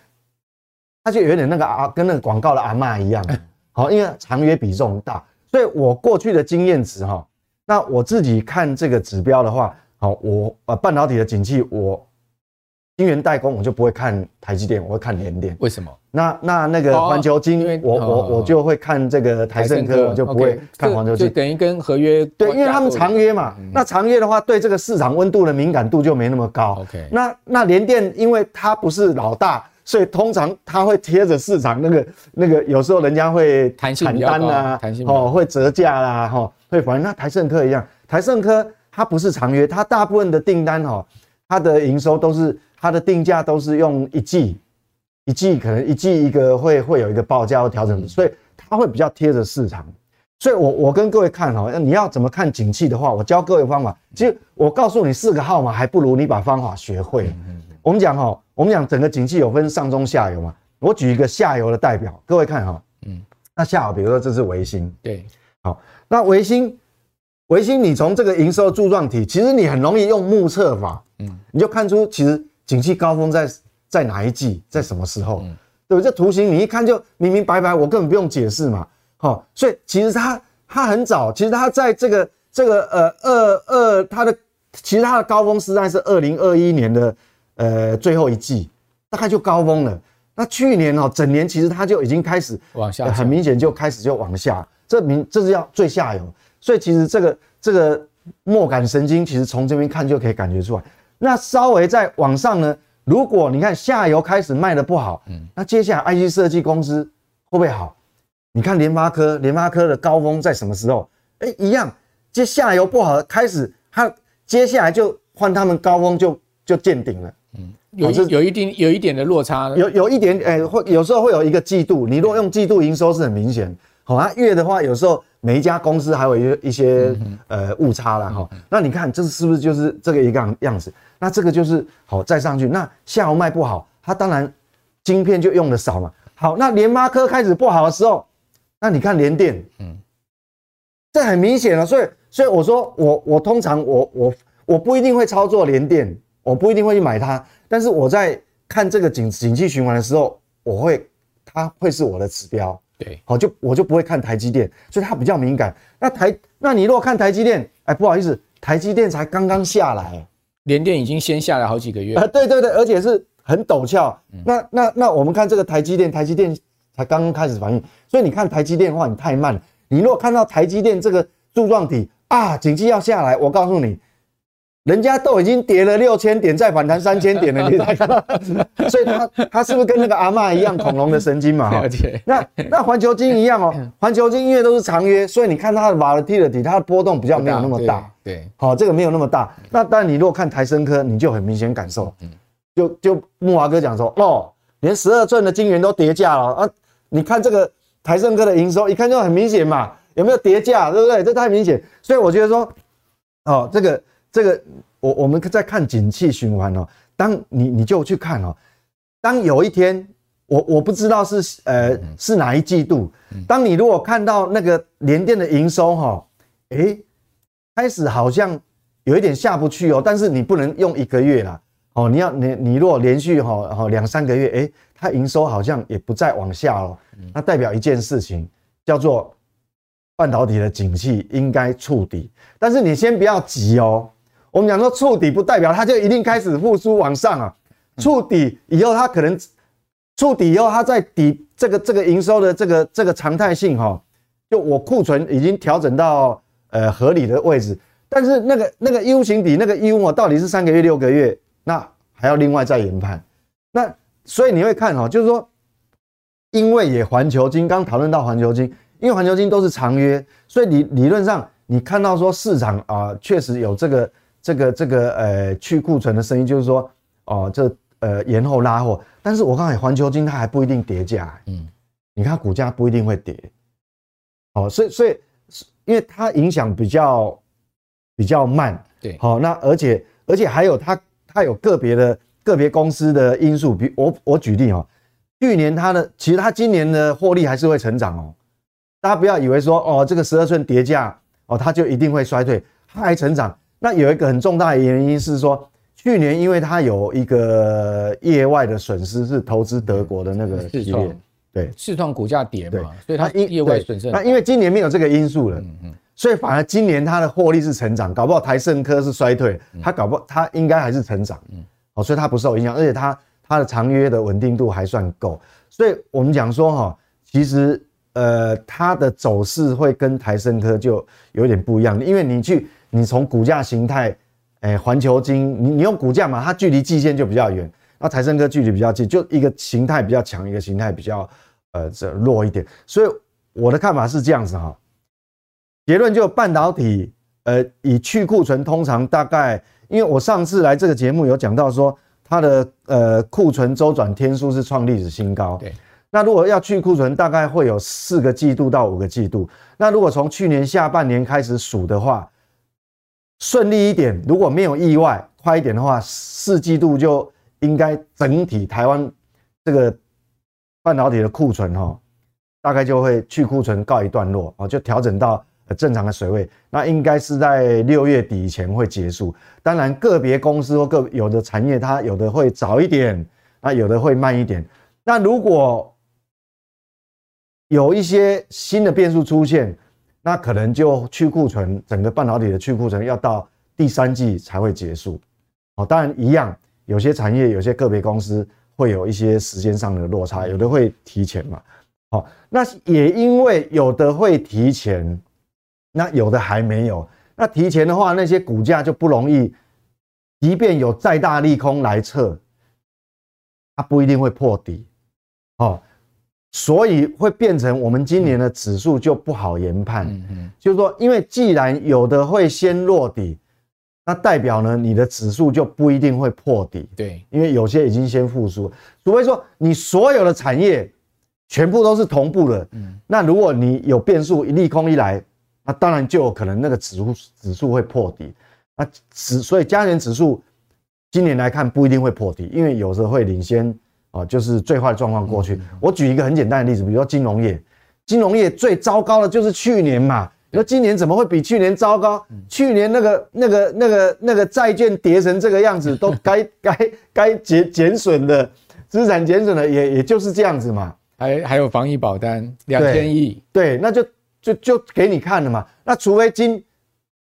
他就有点那个啊，跟那个广告的阿妈一样，好，因为长约比重大，所以我过去的经验值哈，那我自己看这个指标的话，好，我呃半导体的景气我。晶圆代工我就不会看台积电，我会看联电。为什么？那那那个环球晶，我我我就会看这个台盛科，我就不会看环球晶。就等于跟合约对，因为他们长约嘛。那长约的话，对这个市场温度的敏感度就没那么高。OK。那那联电，因为它不是老大，所以通常它会贴着市场那个那个，有时候人家会砍单啊，哦，会折价啦，哈，会反正那台盛科一样，台盛科它不是长约，它大部分的订单哈，它的营收都是。它的定价都是用一季，一季可能一季一个会会有一个报价或调整，所以它会比较贴着市场。所以我我跟各位看哦，你要怎么看景气的话，我教各位方法。其实我告诉你四个号码，还不如你把方法学会。我们讲哈，我们讲整个景气有分上中下游嘛。我举一个下游的代表，各位看哈，嗯，那下游比如说这是维新，对，好，那维新，维新你从这个营收柱状体，其实你很容易用目测法，嗯，你就看出其实。景气高峰在在哪一季，在什么时候？嗯，对不对？这图形你一看就明明白白，我根本不用解释嘛。好，所以其实它它很早，其实它在这个这个呃二二它的其实它的高峰实在是二零二一年的呃最后一季，大概就高峰了。那去年哦整年其实它就已经开始往下，很明显就开始就往下，这明这是要最下游。所以其实这个这个末感神经，其实从这边看就可以感觉出来。那稍微再往上呢？如果你看下游开始卖的不好，嗯，那接下来 IC 设计公司会不会好？你看联发科，联发科的高峰在什么时候？哎，一样，接下游不好，开始它接下来就换他们高峰就就见顶了，嗯，有一有一定有一点的落差，有有一点，哎，会有时候会有一个季度，你如果用季度营收是很明显，好啊，月的话有时候。每一家公司还有一一些呃误差了哈，那你看这是不是就是这个一个样子？那这个就是好再上去，那下游卖不好，它当然晶片就用的少嘛。好，那联发科开始不好的时候，那你看联电，嗯，这很明显了。所以所以我说我我通常我我我不一定会操作联电，我不一定会去买它，但是我在看这个景景气循环的时候，我会它会是我的指标。对，好，就我就不会看台积电，所以它比较敏感。那台，那你如果看台积电，哎，不好意思，台积电才刚刚下来，联电已经先下来好几个月啊，对对对，而且是很陡峭。嗯、那那那我们看这个台积电，台积电才刚刚开始反应，所以你看台积电的话，你太慢了。你如果看到台积电这个柱状体啊，景气要下来，我告诉你。人家都已经跌了六千点，再反弹三千点了，你才看到，所以他他是不是跟那个阿嬷一样恐龙的神经嘛？哈，那那环球金一样哦，环球金因为都是长约，所以你看它的 volatility，它的波动比较没有那么大。对，好，这个没有那么大。那当然，你如果看台升科，你就很明显感受，就就木华哥讲说，哦，连十二寸的晶圆都跌价了啊！你看这个台升科的营收，一看就很明显嘛，有没有跌价？对不对？这太明显。所以我觉得说，哦，这个。这个我我们在看景气循环哦，当你你就去看哦，当有一天我我不知道是呃是哪一季度，当你如果看到那个联电的营收哈，诶，开始好像有一点下不去哦，但是你不能用一个月啦。哦，你要你你如果连续哈哈两三个月，诶，它营收好像也不再往下了，那代表一件事情叫做半导体的景气应该触底，但是你先不要急哦。我们讲说触底不代表它就一定开始复苏往上啊，触底以后它可能触底以后它在底这个这个营收的这个这个常态性哈，就我库存已经调整到呃合理的位置，但是那个那个 U 型底那个 U 哦到底是三个月六个月，那还要另外再研判。那所以你会看哈，就是说因为也环球金刚讨论到环球金，因为环球金都是长约，所以理理论上你看到说市场啊确实有这个。这个这个呃去库存的声音就是说哦，这呃延后拉货，但是我刚才环球金它还不一定跌价，嗯，你看股价不一定会跌，哦，所以所以因为它影响比较比较慢，对，好，那而且而且还有它它有个别的个别公司的因素，比我我举例哦，去年它的其实它今年的获利还是会成长哦，大家不要以为说哦这个十二寸跌价哦它就一定会衰退，它还成长。那有一个很重大的原因是说，去年因为它有一个业外的损失，是投资德国的那个企业，对，市创股价跌嘛，所以它业外损失。那因为今年没有这个因素了，嗯嗯，所以反而今年它的获利是成长，搞不好台盛科是衰退，它搞不好它应该还是成长，嗯，哦，所以它不受影响，而且它它的长约的稳定度还算够，所以我们讲说哈，其实呃它的走势会跟台胜科就有点不一样，因为你去。你从股价形态，哎，环球金，你你用股价嘛，它距离季线就比较远，那台胜科距离比较近，就一个形态比较强，一个形态比较呃这弱一点。所以我的看法是这样子哈，结论就半导体，呃，以去库存通常大概，因为我上次来这个节目有讲到说，它的呃库存周转天数是创历史新高。对。那如果要去库存，大概会有四个季度到五个季度。那如果从去年下半年开始数的话，顺利一点，如果没有意外，快一点的话，四季度就应该整体台湾这个半导体的库存哈，大概就会去库存告一段落啊，就调整到正常的水位。那应该是在六月底以前会结束。当然，个别公司或个有的产业，它有的会早一点，那有的会慢一点。那如果有一些新的变数出现，那可能就去库存，整个半导体的去库存要到第三季才会结束。哦，当然一样，有些产业、有些个别公司会有一些时间上的落差，有的会提前嘛。好，那也因为有的会提前，那有的还没有。那提前的话，那些股价就不容易，即便有再大利空来测，它不一定会破底。哦。所以会变成我们今年的指数就不好研判，嗯嗯，就是说，因为既然有的会先落底，那代表呢，你的指数就不一定会破底，对，因为有些已经先复苏，除非说你所有的产业全部都是同步的，嗯，那如果你有变数，一利空一来，那当然就有可能那个指数指数会破底，那指所以加权指数今年来看不一定会破底，因为有时候会领先。哦，就是最坏的状况过去。我举一个很简单的例子，比如说金融业，金融业最糟糕的就是去年嘛。那今年怎么会比去年糟糕？去年那个、那个、那个、那个债券跌成这个样子，都 该该该减减损的资产减损的，也也就是这样子嘛。还还有防疫保单两千亿，对，那就就就给你看了嘛。那除非今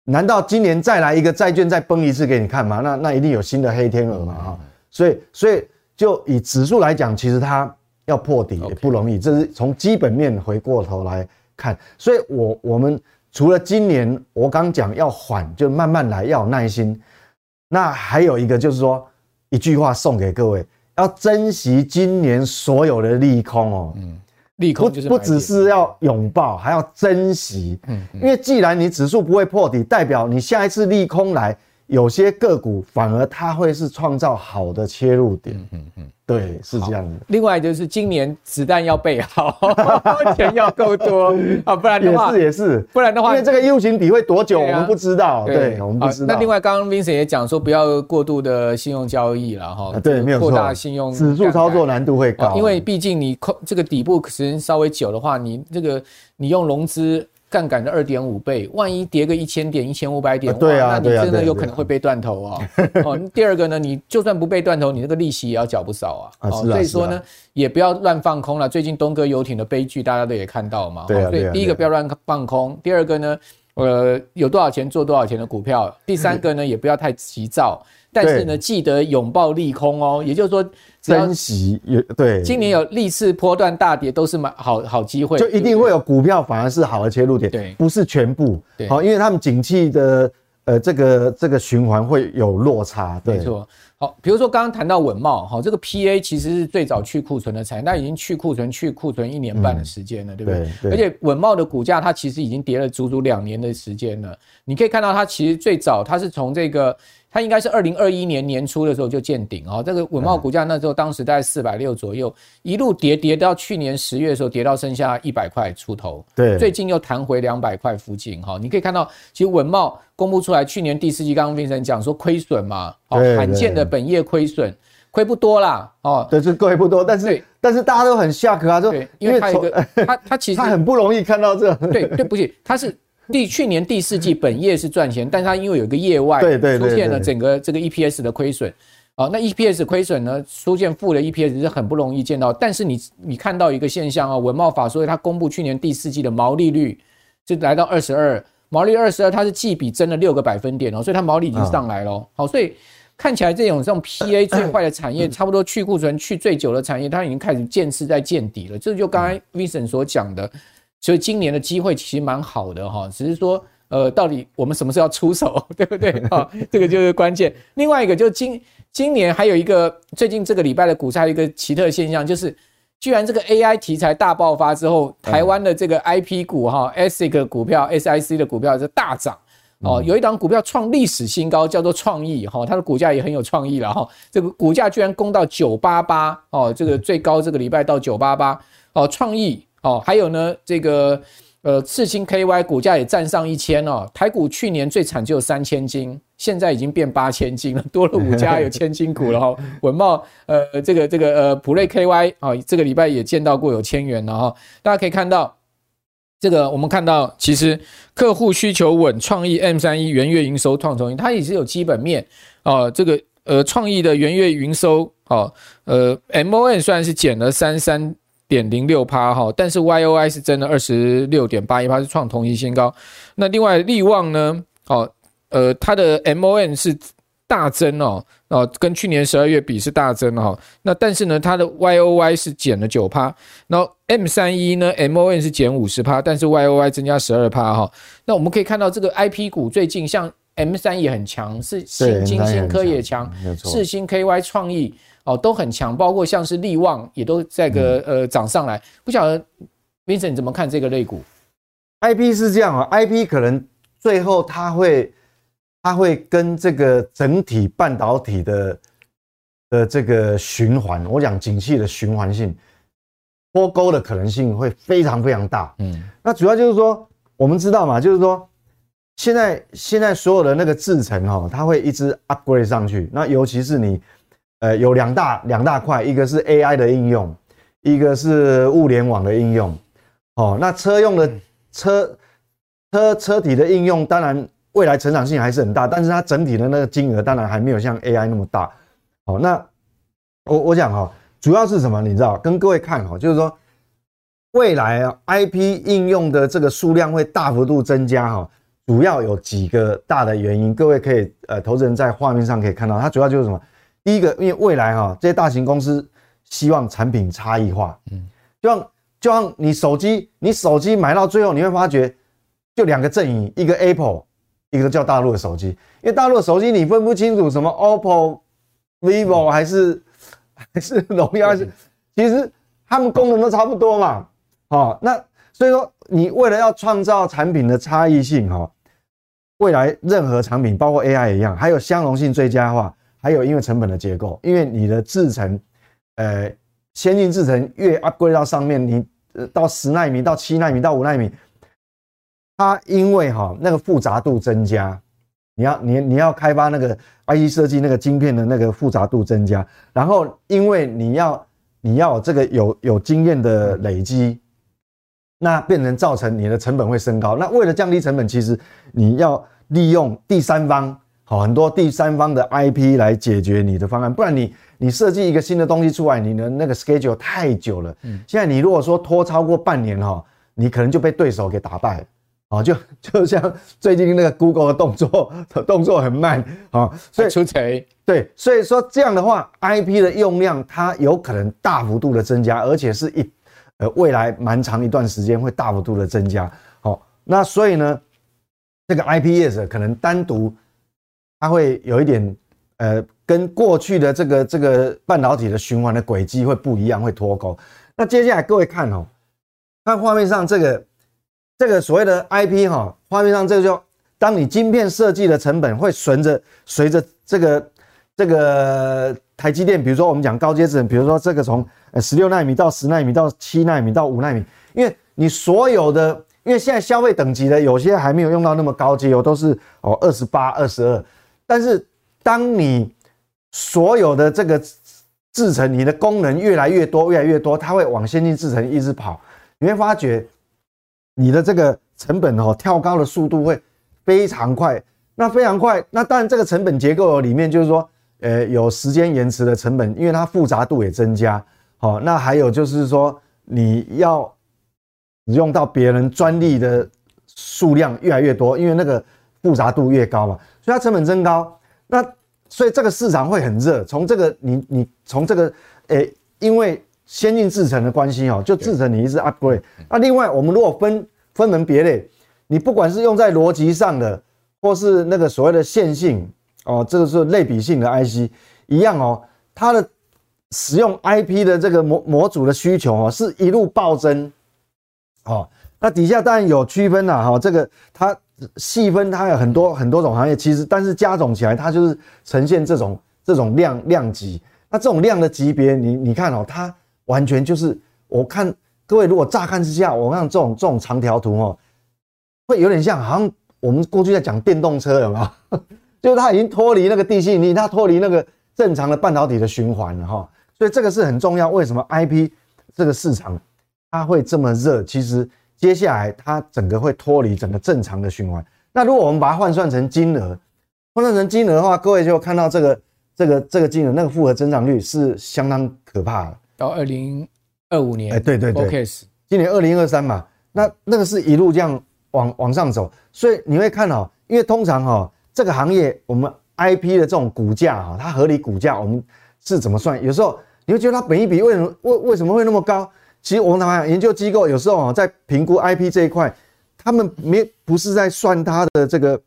难道今年再来一个债券再崩一次给你看吗？那那一定有新的黑天鹅嘛啊！所以所以就以指数来讲，其实它要破底也不容易，这是从基本面回过头来看。所以我我们除了今年我刚讲要缓，就慢慢来，要有耐心。那还有一个就是说，一句话送给各位，要珍惜今年所有的利空哦。嗯。利空就是不不只是要拥抱，还要珍惜。嗯，因为既然你指数不会破底，代表你下一次利空来，有些个股反而它会是创造好的切入点。嗯嗯嗯。对，是这样的。另外就是今年子弹要备好，钱要够多啊，不然的话也是也是，不然的话，因为这个 U 型底会多久，我们不知道。对，我们不知道。那另外，刚刚 Vincent 也讲说，不要过度的信用交易了哈。对，没有错。扩大信用指数操作难度会高，因为毕竟你控这个底部时间稍微久的话，你这个你用融资。杠杆的二点五倍，万一跌个一千点、一千五百点，对啊，那你真的有可能会被断头啊！哦，第二个呢，你就算不被断头，你那个利息也要缴不少啊！哦，所以说呢，也不要乱放空了。最近东哥游艇的悲剧，大家都也看到嘛。对啊，所以第一个不要乱放空，第二个呢，呃，有多少钱做多少钱的股票。第三个呢，也不要太急躁。但是呢，记得拥抱利空哦，也就是说，珍惜也对。今年有历次波段大跌，都是蛮好好机会，就一定会有股票反而是好的切入点，对，不是全部，对，好，因为他们景气的呃这个这个循环会有落差，对，没错。好，比如说刚刚谈到稳茂，哈，这个 PA 其实是最早去库存的产业，那已经去库存去库存一年半的时间了，对不对？对。而且稳茂的股价它其实已经跌了足足两年的时间了，你可以看到它其实最早它是从这个。它应该是二零二一年年初的时候就见顶哦，这个稳懋股价那时候当时大概四百六左右，一路跌跌到去年十月的时候跌到剩下一百块出头，对，最近又弹回两百块附近哈。你可以看到，其实稳懋公布出来，去年第四季刚刚 Vincent 讲说亏损嘛，哦，罕见的本业亏损，亏不多啦，哦，对，是亏不多，但是但是大家都很吓客啊，说因为他一个他他其实 他很不容易看到这，对对不起，他是。第去年第四季本业是赚钱，但是它因为有一个业外出现了整个这个 EPS 的亏损，啊，那 EPS 亏损呢出现负的 EPS 是很不容易见到，但是你你看到一个现象啊，文茂法所以它公布去年第四季的毛利率就来到二十二，毛利二十二，它是季比增了六个百分点哦，所以它毛利已经上来了，好，所以看起来这种这种 PA 最坏的产业，差不多去库存去最久的产业，它已经开始渐次在见底了，这就刚才 Vincent 所讲的。所以今年的机会其实蛮好的哈，只是说，呃，到底我们什么时候要出手，对不对啊？这个就是关键。另外一个就是今今年还有一个最近这个礼拜的股市还有一个奇特现象，就是居然这个 AI 题材大爆发之后，台湾的这个 IP 股哈，ASIC 股票、SIC 的股票是大涨哦。有一档股票创历史新高，叫做创意哈，它的股价也很有创意了哈。这个股价居然攻到九八八哦，这个最高这个礼拜到九八八哦，创意。哦，还有呢，这个呃，刺青 KY 股价也站上一千哦。台股去年最惨就有三千金，现在已经变八千金了，多了五家有千金股了哈。文茂呃，这个这个呃，普瑞 KY 啊、哦，这个礼拜也见到过有千元了哈。大家可以看到，这个我们看到其实客户需求稳，创意 M 三一元月营收创重新，它也是有基本面哦。这个呃，创意的元月营收哦，呃，MON 虽然是减了三三。点零六趴哈，但是 Y O I 是增了二十六点八一趴，是创同期新高。那另外利旺呢？哦，呃，它的 M O N 是大增哦，哦，跟去年十二月比是大增哈。那但是呢，它的 Y O Y 是减了九趴。然后 M 三一呢，M O N 是减五十趴，但是 Y O I 增加十二趴哈。那我们可以看到，这个 I P 股最近像 M 三也很强，是新金星科也强，世芯 K Y 创意。哦，都很强，包括像是力旺也都在个呃涨上来。不晓得 Vincent 你怎么看这个类股？IP 是这样啊，IP 可能最后它会它会跟这个整体半导体的的这个循环，我讲景气的循环性脱钩的可能性会非常非常大。嗯，那主要就是说，我们知道嘛，就是说现在现在所有的那个制程哈，它会一直 upgrade 上去。那尤其是你。呃，有两大两大块，一个是 AI 的应用，一个是物联网的应用。哦，那车用的车车车体的应用，当然未来成长性还是很大，但是它整体的那个金额当然还没有像 AI 那么大。好，那我我讲哈，主要是什么？你知道，跟各位看哈，就是说未来啊，IP 应用的这个数量会大幅度增加哈，主要有几个大的原因，各位可以呃，投资人在画面上可以看到，它主要就是什么？第一个，因为未来哈，这些大型公司希望产品差异化，嗯，就像就像你手机，你手机买到最后，你会发觉就两个阵营，一个 Apple，一个叫大陆的手机，因为大陆的手机你分不清楚什么 OPPO、vivo 还是还是荣耀，还是 其实他们功能都差不多嘛，哦，那所以说你为了要创造产品的差异性哈。未来任何产品，包括 AI 一样，还有相容性最佳化，还有因为成本的结构，因为你的制程，呃，先进制程越 upgrade 到上面，你到十纳米、到七纳米、到五纳米，它因为哈那个复杂度增加，你要你你要开发那个 IC 设计那个晶片的那个复杂度增加，然后因为你要你要这个有有经验的累积。那变成造成你的成本会升高。那为了降低成本，其实你要利用第三方，好很多第三方的 IP 来解决你的方案。不然你你设计一个新的东西出来，你的那个 schedule 太久了。嗯，现在你如果说拖超过半年哈，你可能就被对手给打败了。啊，就就像最近那个 Google 的动作，动作很慢啊，所以出错。对，所以说这样的话，IP 的用量它有可能大幅度的增加，而且是一。呃，未来蛮长一段时间会大幅度的增加，好，那所以呢，这个 IP 业者可能单独它会有一点，呃，跟过去的这个这个半导体的循环的轨迹会不一样，会脱钩。那接下来各位看哦，看画面上这个这个所谓的 IP 哈，画面上这个就当你晶片设计的成本会随着随着这个。这个台积电，比如说我们讲高阶制程，比如说这个从十六纳米到十纳米到七纳米到五纳米，因为你所有的，因为现在消费等级的有些还没有用到那么高阶哦，都是哦二十八、二十二。但是当你所有的这个制程，你的功能越来越多、越来越多，它会往先进制程一直跑，你会发觉你的这个成本哦跳高的速度会非常快。那非常快，那当然这个成本结构里面就是说。呃，有时间延迟的成本，因为它复杂度也增加。好，那还有就是说，你要用到别人专利的数量越来越多，因为那个复杂度越高嘛，所以它成本增高。那所以这个市场会很热。从这个你你从这个，诶，因为先进制程的关系哦，就制程你一直 upgrade。那另外，我们如果分分门别类，你不管是用在逻辑上的，或是那个所谓的线性。哦，这个是类比性的 IC，一样哦，它的使用 IP 的这个模模组的需求哦，是一路暴增。哦，那底下当然有区分啦，哈，这个它细分它有很多很多种行业，其实但是加总起来，它就是呈现这种这种量量级。那这种量的级别，你你看哦，它完全就是，我看各位如果乍看之下，我看这种这种长条图哦，会有点像好像我们过去在讲电动车有没有？就是它已经脱离那个地心引力，它脱离那个正常的半导体的循环了哈，所以这个是很重要。为什么 IP 这个市场它会这么热？其实接下来它整个会脱离整个正常的循环。那如果我们把它换算成金额，换算成金额的话，各位就看到这个这个这个金额，那个复合增长率是相当可怕的。到二零二五年，哎，对对对，今年二零二三嘛，那那个是一路这样往往上走，所以你会看哦，因为通常哈。这个行业，我们 IP 的这种股价哈，它合理股价我们是怎么算？有时候你会觉得它本一比为什么为为什么会那么高？其实我们台湾研究机构有时候啊在评估 IP 这一块，他们没不是在算它的这个，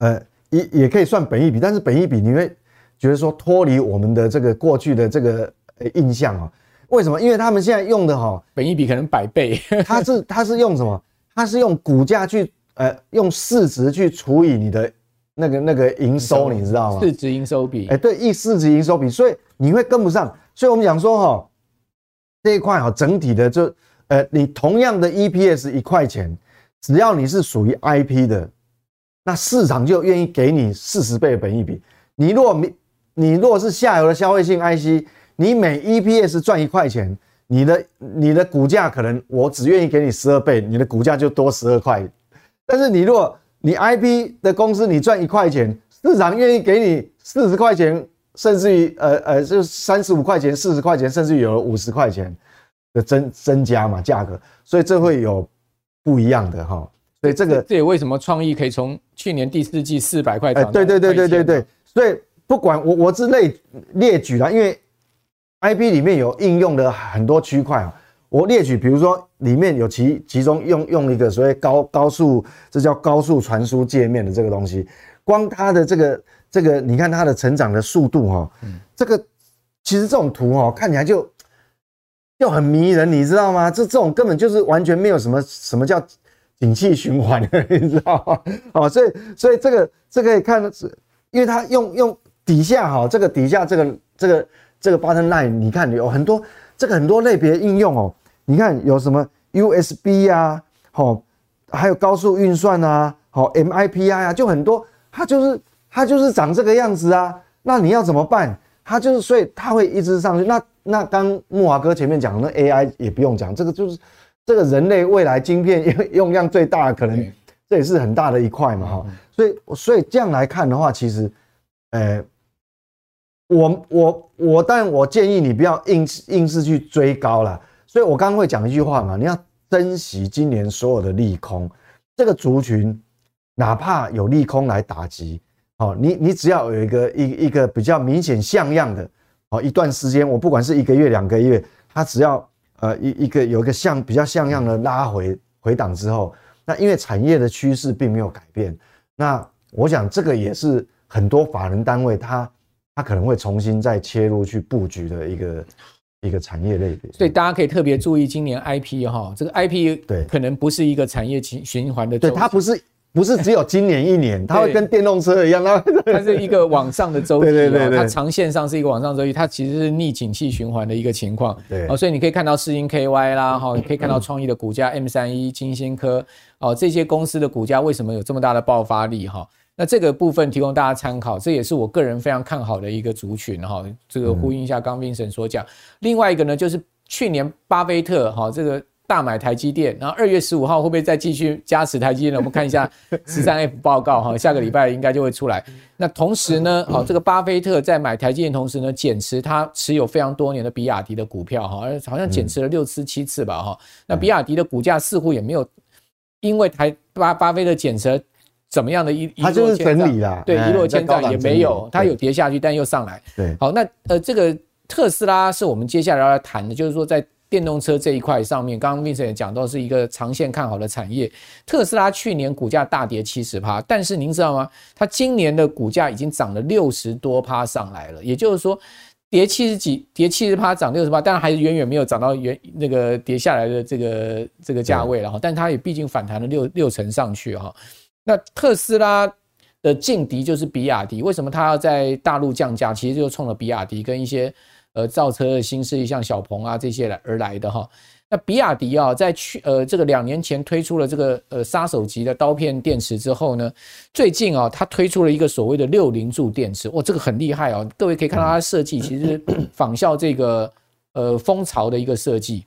呃，也也可以算本益比，但是本益比你会觉得说脱离我们的这个过去的这个印象啊？为什么？因为他们现在用的哈，本益比可能百倍，它是它是用什么？它是用股价去呃用市值去除以你的。那个那个营收，你知道吗？市值营收比，哎，对，一市值营收比，所以你会跟不上。所以我们讲说哈，这一块哈，整体的就，呃，你同样的 EPS 一块钱，只要你是属于 IP 的，那市场就愿意给你四十倍的本益比。你如果你你如果是下游的消费性 IC，你每 EPS 赚一块钱，你的你的股价可能我只愿意给你十二倍，你的股价就多十二块。但是你如果你 IP 的公司，你赚一块钱，市场愿意给你四十块钱，甚至于呃呃，就三十五块钱、四十块钱，甚至于有五十块钱的增增加嘛价格，所以这会有不一样的哈。所以这个这也为什么创意可以从去年第四季四百块涨到，对对对对对对，所以不管我我之类列举了，因为 IP 里面有应用的很多区块啊，我列举，比如说里面有其其中用用一个所谓高高速，这叫高速传输界面的这个东西，光它的这个这个，你看它的成长的速度哈，这个其实这种图哈看起来就就很迷人，你知道吗？这这种根本就是完全没有什么什么叫。景气循环，你知道吗？哦，所以所以这个这个可以看是，因为它用用底下哈，这个底下这个这个这个 button line，你看有很多这个很多类别应用哦，你看有什么 USB 啊，好，还有高速运算啊，好 MIPI 啊，就很多，它就是它就是长这个样子啊。那你要怎么办？它就是所以它会一直上去。那那刚木华哥前面讲的那 AI 也不用讲，这个就是。这个人类未来晶片用用量最大的可能，这也是很大的一块嘛哈，所以所以这样来看的话，其实，呃，我我我，但我建议你不要硬硬是去追高了。所以我刚刚会讲一句话嘛，你要珍惜今年所有的利空，这个族群哪怕有利空来打击，哦，你你只要有一个一一个比较明显像样的，哦，一段时间，我不管是一个月两个月，它只要。呃，一一个有一个像比较像样的拉回回档之后，那因为产业的趋势并没有改变，那我想这个也是很多法人单位他他可能会重新再切入去布局的一个一个产业类别。所以大家可以特别注意今年 IP 哈，这个 IP 对可能不是一个产业循循环的，对它不是。不是只有今年一年，它会跟电动车一样，它 它是一个往上的周期，对对对对，它长线上是一个往上周期，它其实是逆景气循环的一个情况。对，哦，所以你可以看到世芯 KY 啦，哈，你可以看到创意的股价 M 三一、金星科，哦，这些公司的股价为什么有这么大的爆发力？哈，那这个部分提供大家参考，这也是我个人非常看好的一个族群，哈，这个呼应一下刚 Vincent 所讲。另外一个呢，就是去年巴菲特，哈，这个。大买台积电，然后二月十五号会不会再继续加持台积电呢？我们看一下十三 F 报告哈，下个礼拜应该就会出来。那同时呢，哦，这个巴菲特在买台积电同时呢，减持他持有非常多年的比亚迪的股票哈，而好像减持了六次七次吧哈。那比亚迪的股价似乎也没有因为台巴巴菲特减持怎么样的一，它就是整理啦，对，一落千丈也没有，它有跌下去，但又上来。对，好，那呃，这个特斯拉是我们接下来要来谈的，就是说在。电动车这一块上面，刚刚 Vincent 也讲到是一个长线看好的产业。特斯拉去年股价大跌七十趴，但是您知道吗？它今年的股价已经涨了六十多趴上来了。也就是说，跌七十几，跌七十趴，涨六十趴，但还是远远没有涨到原那个跌下来的这个这个价位了哈。但它也毕竟反弹了六六成上去哈。那特斯拉的劲敌就是比亚迪，为什么它要在大陆降价？其实就冲了比亚迪跟一些。呃，造车的新势力像小鹏啊这些来而来的哈，那比亚迪啊，在去呃这个两年前推出了这个呃杀手级的刀片电池之后呢，最近啊，它推出了一个所谓的六零柱电池，哇，这个很厉害哦，各位可以看到它的设计，其实仿效这个呃蜂巢的一个设计。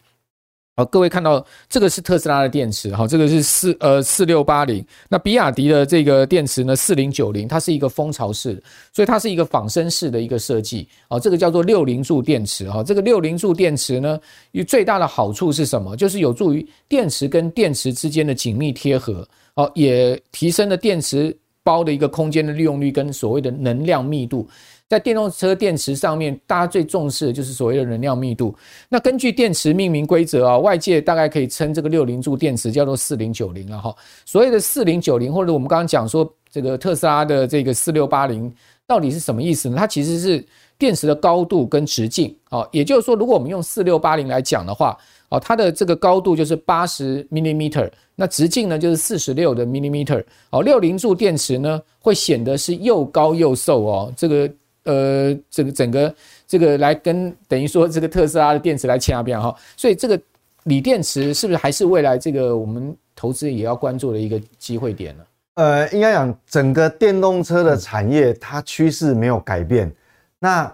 好，各位看到这个是特斯拉的电池，好，这个是四呃四六八零，那比亚迪的这个电池呢四零九零，它是一个蜂巢式的，所以它是一个仿生式的一个设计，哦，这个叫做六零柱电池，哈，这个六零柱电池呢，最大的好处是什么？就是有助于电池跟电池之间的紧密贴合，哦，也提升了电池包的一个空间的利用率跟所谓的能量密度。在电动车电池上面，大家最重视的就是所谓的能量密度。那根据电池命名规则啊，外界大概可以称这个六零柱电池叫做四零九零了哈。所谓的四零九零，或者我们刚刚讲说这个特斯拉的这个四六八零，到底是什么意思呢？它其实是电池的高度跟直径啊。也就是说，如果我们用四六八零来讲的话，哦，它的这个高度就是八十 millimeter，那直径呢就是四十六的 millimeter。哦，六零柱电池呢会显得是又高又瘦哦，这个。呃，这个整个这个来跟等于说这个特斯拉的电池来掐边哈，所以这个锂电池是不是还是未来这个我们投资也要关注的一个机会点呢？呃，应该讲整个电动车的产业它趋势没有改变，那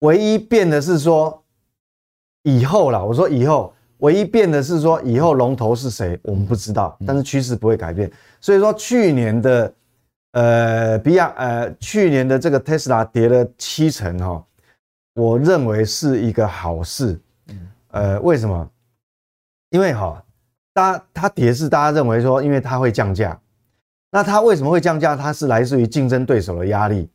唯一变的是说以后啦，我说以后唯一变的是说以后龙头是谁，我们不知道，但是趋势不会改变，所以说去年的。呃，比亚呃，去年的这个特斯拉跌了七成哈，我认为是一个好事。呃，为什么？因为哈，大家它跌是大家认为说，因为它会降价。那它为什么会降价？它是来自于竞争对手的压力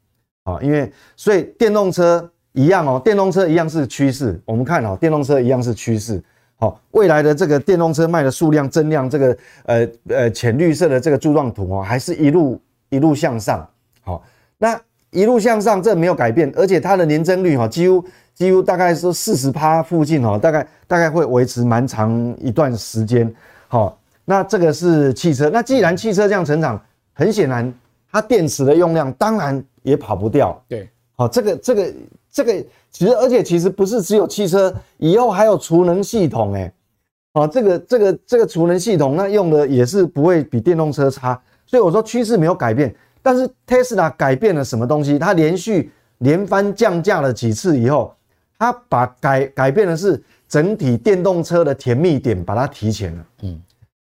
啊，因为所以电动车一样哦，电动车一样是趋势。我们看哦，电动车一样是趋势。好，未来的这个电动车卖的数量增量，这个呃呃浅绿色的这个柱状图哦，还是一路一路向上。好，那一路向上，这没有改变，而且它的年增率哈，几乎。几乎大概是四十趴附近哦，大概大概会维持蛮长一段时间。好，那这个是汽车。那既然汽车这样成长，很显然它电池的用量当然也跑不掉。对，好，这个这个这个其实而且其实不是只有汽车，以后还有储能系统诶。好，这个这个这个储能系统那用的也是不会比电动车差。所以我说趋势没有改变，但是 Tesla 改变了什么东西？它连续连番降价了几次以后。它把改改变的是整体电动车的甜蜜点，把它提前了。嗯，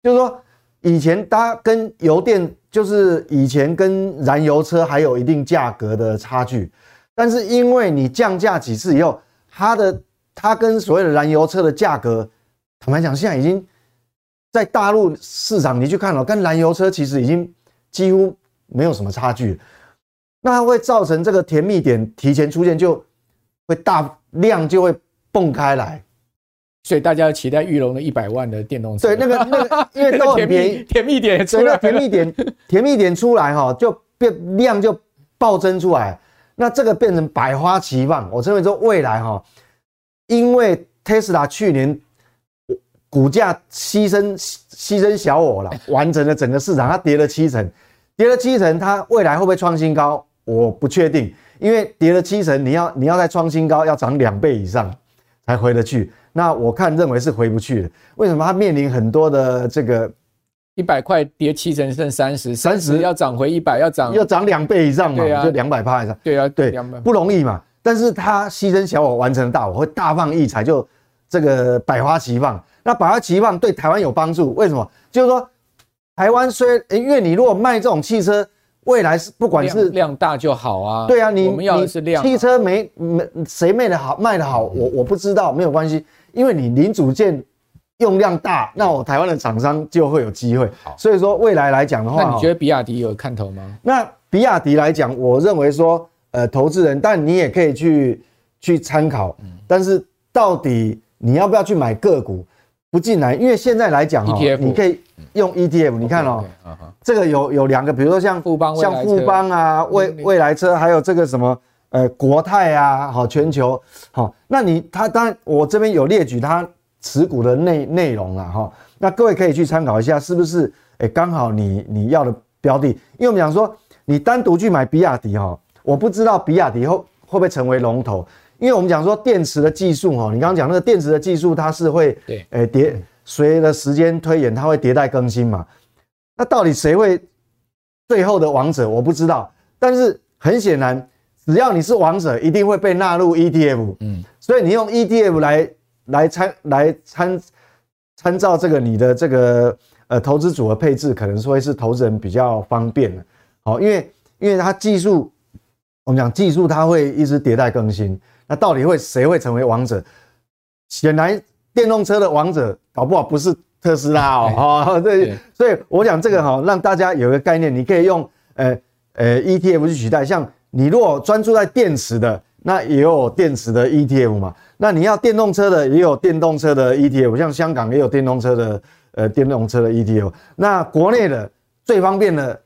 就是说以前它跟油电，就是以前跟燃油车还有一定价格的差距，但是因为你降价几次以后，它的它跟所谓的燃油车的价格，坦白讲，现在已经在大陆市场你去看了，跟燃油车其实已经几乎没有什么差距，那它会造成这个甜蜜点提前出现，就会大。量就会蹦开来，所以大家期待玉龙的一百万的电动车。对，那个那个，因为都很便宜，甜蜜点出来，那甜蜜点，甜蜜点出来哈，就变量就暴增出来，那这个变成百花齐放。我认为说未来哈，因为特斯拉去年股价牺牲牺牲小我了，完成了整个市场，它跌了七成，跌了七成，它未来会不会创新高？我不确定。因为跌了七成，你要你要再创新高，要涨两倍以上才回得去。那我看认为是回不去的。为什么？它面临很多的这个一百块跌七成剩三十，三十要涨回一百，要涨要涨两倍以上嘛？就两百趴以上。对啊，对，不容易嘛。但是它牺牲小我，完成了大我，会大放异彩，就这个百花齐放。那把它期望对台湾有帮助，为什么？就是说台湾虽因为你如果卖这种汽车。未来是不管是量，量大就好啊，对啊，你我们要的是量，汽车没没谁卖的好卖的好，我我不知道，没有关系，因为你零组件用量大，那我台湾的厂商就会有机会。所以说未来来讲的话，那你觉得比亚迪有看头吗？那比亚迪来讲，我认为说，呃，投资人，但你也可以去去参考，但是到底你要不要去买个股？不进来，因为现在来讲哈，你可以用 ETF，你看哦，这个有有两个，比如说像富邦，像富邦啊，未未来车，还有这个什么呃国泰啊，好全球好，那你他当然我这边有列举他持股的内内容了哈，那各位可以去参考一下，是不是？哎，刚好你你要的标的，因为我们讲说你单独去买比亚迪哈，我不知道比亚迪会会不会成为龙头。因为我们讲说电池的技术哈，你刚刚讲那个电池的技术，它是会对诶迭随着时间推演，它会迭代更新嘛。那到底谁会最后的王者？我不知道。但是很显然，只要你是王者，一定会被纳入 ETF。嗯，所以你用 ETF 来来参来参参照这个你的这个呃投资组合配置，可能说会是投资人比较方便的。好，因为因为它技术，我们讲技术它会一直迭代更新。那到底会谁会成为王者？显然，电动车的王者搞不好不是特斯拉哦。哦，对，所以我讲这个哈，让大家有一个概念，你可以用呃呃 ETF 去取代。像你如果专注在电池的，那也有电池的 ETF 嘛。那你要电动车的，也有电动车的 ETF。像香港也有电动车的呃电动车的 ETF。那国内的最方便的。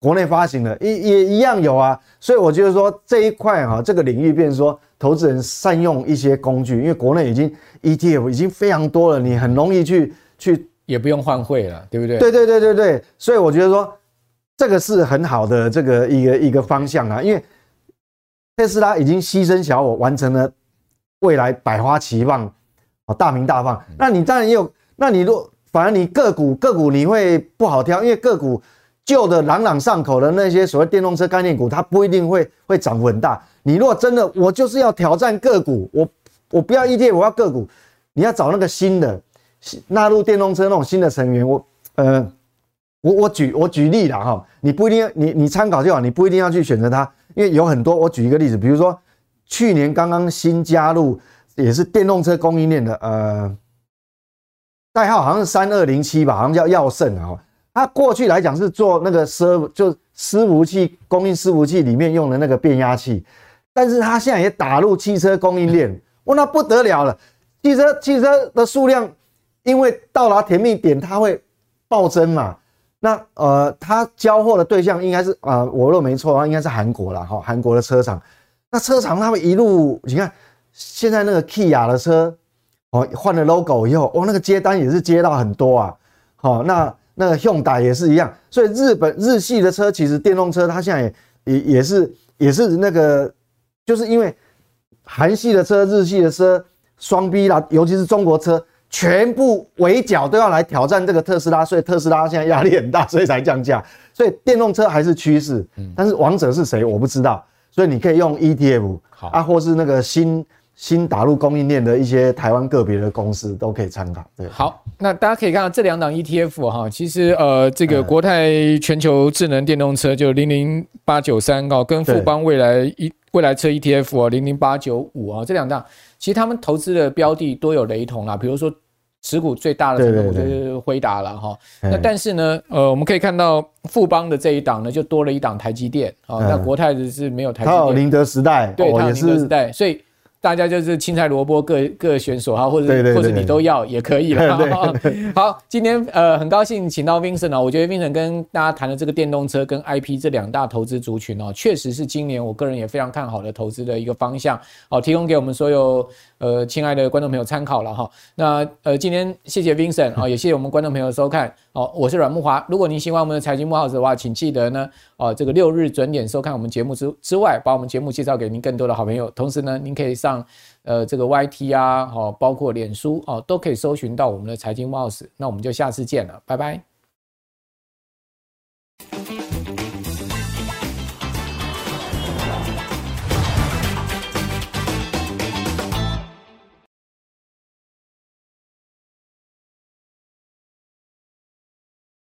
国内发行的也也一样有啊，所以我觉得说这一块哈，这个领域变成说投资人善用一些工具，因为国内已经 ETF 已经非常多了，你很容易去去也不用换汇了，对不对？对对对对对，所以我觉得说这个是很好的这个一个一个方向啊，因为特斯拉已经牺牲小我，完成了未来百花齐放啊，大名大放。那你当然也有，那你若反而你个股个股你会不好挑，因为个股。旧的朗朗上口的那些所谓电动车概念股，它不一定会会涨很大。你如果真的，我就是要挑战个股，我我不要 ETF，我要个股。你要找那个新的纳入电动车那种新的成员。我呃，我我举我举例了哈，你不一定要你你参考就好，你不一定要去选择它，因为有很多。我举一个例子，比如说去年刚刚新加入也是电动车供应链的呃代号好像是三二零七吧，好像叫耀盛啊。他过去来讲是做那个伺就伺服器供应伺服器里面用的那个变压器，但是他现在也打入汽车供应链，哇，那不得了了！汽车汽车的数量因为到达甜蜜点，它会暴增嘛。那呃，他交货的对象应该是啊、我若没错的话，应该是韩国了哈，韩国的车厂。那车厂他们一路，你看现在那个 Kia 的车哦，换了 logo 以后，哦，那个接单也是接到很多啊。好，那。那个 Hyundai 也是一样，所以日本日系的车其实电动车它现在也也也是也是那个，就是因为韩系的车、日系的车双 B 啦，尤其是中国车，全部围剿都要来挑战这个特斯拉，所以特斯拉现在压力很大，所以才降价。所以电动车还是趋势，但是王者是谁我不知道，所以你可以用 ETF 好啊，或是那个新。新打入供应链的一些台湾个别的公司都可以参考。对，好，那大家可以看到这两档 ETF 哈，其实呃，这个国泰全球智能电动车就零零八九三哦，跟富邦未来一未来车 ETF 哦零零八九五啊，这两档其实他们投资的标的都有雷同啦，比如说持股最大的成分就是辉达了哈。那但是呢，呃，我们可以看到富邦的这一档呢，就多了一档台积电啊，那国泰的是没有台积电，它有宁德时代，对，它有宁德时代，所以。大家就是青菜萝卜各各选所哈，或者或者你都要也可以了。好，今天呃很高兴请到 Vincent 哦，我觉得 Vincent 跟大家谈的这个电动车跟 IP 这两大投资族群哦，确实是今年我个人也非常看好的投资的一个方向。好，提供给我们所有呃亲爱的观众朋友参考了哈。那呃今天谢谢 Vincent 啊，也谢谢我们观众朋友的收看。哦，我是阮木华。如果您喜欢我们的财经木 House 的话，请记得呢，哦，这个六日准点收看我们节目之之外，把我们节目介绍给您更多的好朋友。同时呢，您可以上呃这个 yt 啊好包括脸书哦都可以搜寻到我们的财经帽子那我们就下次见了拜拜。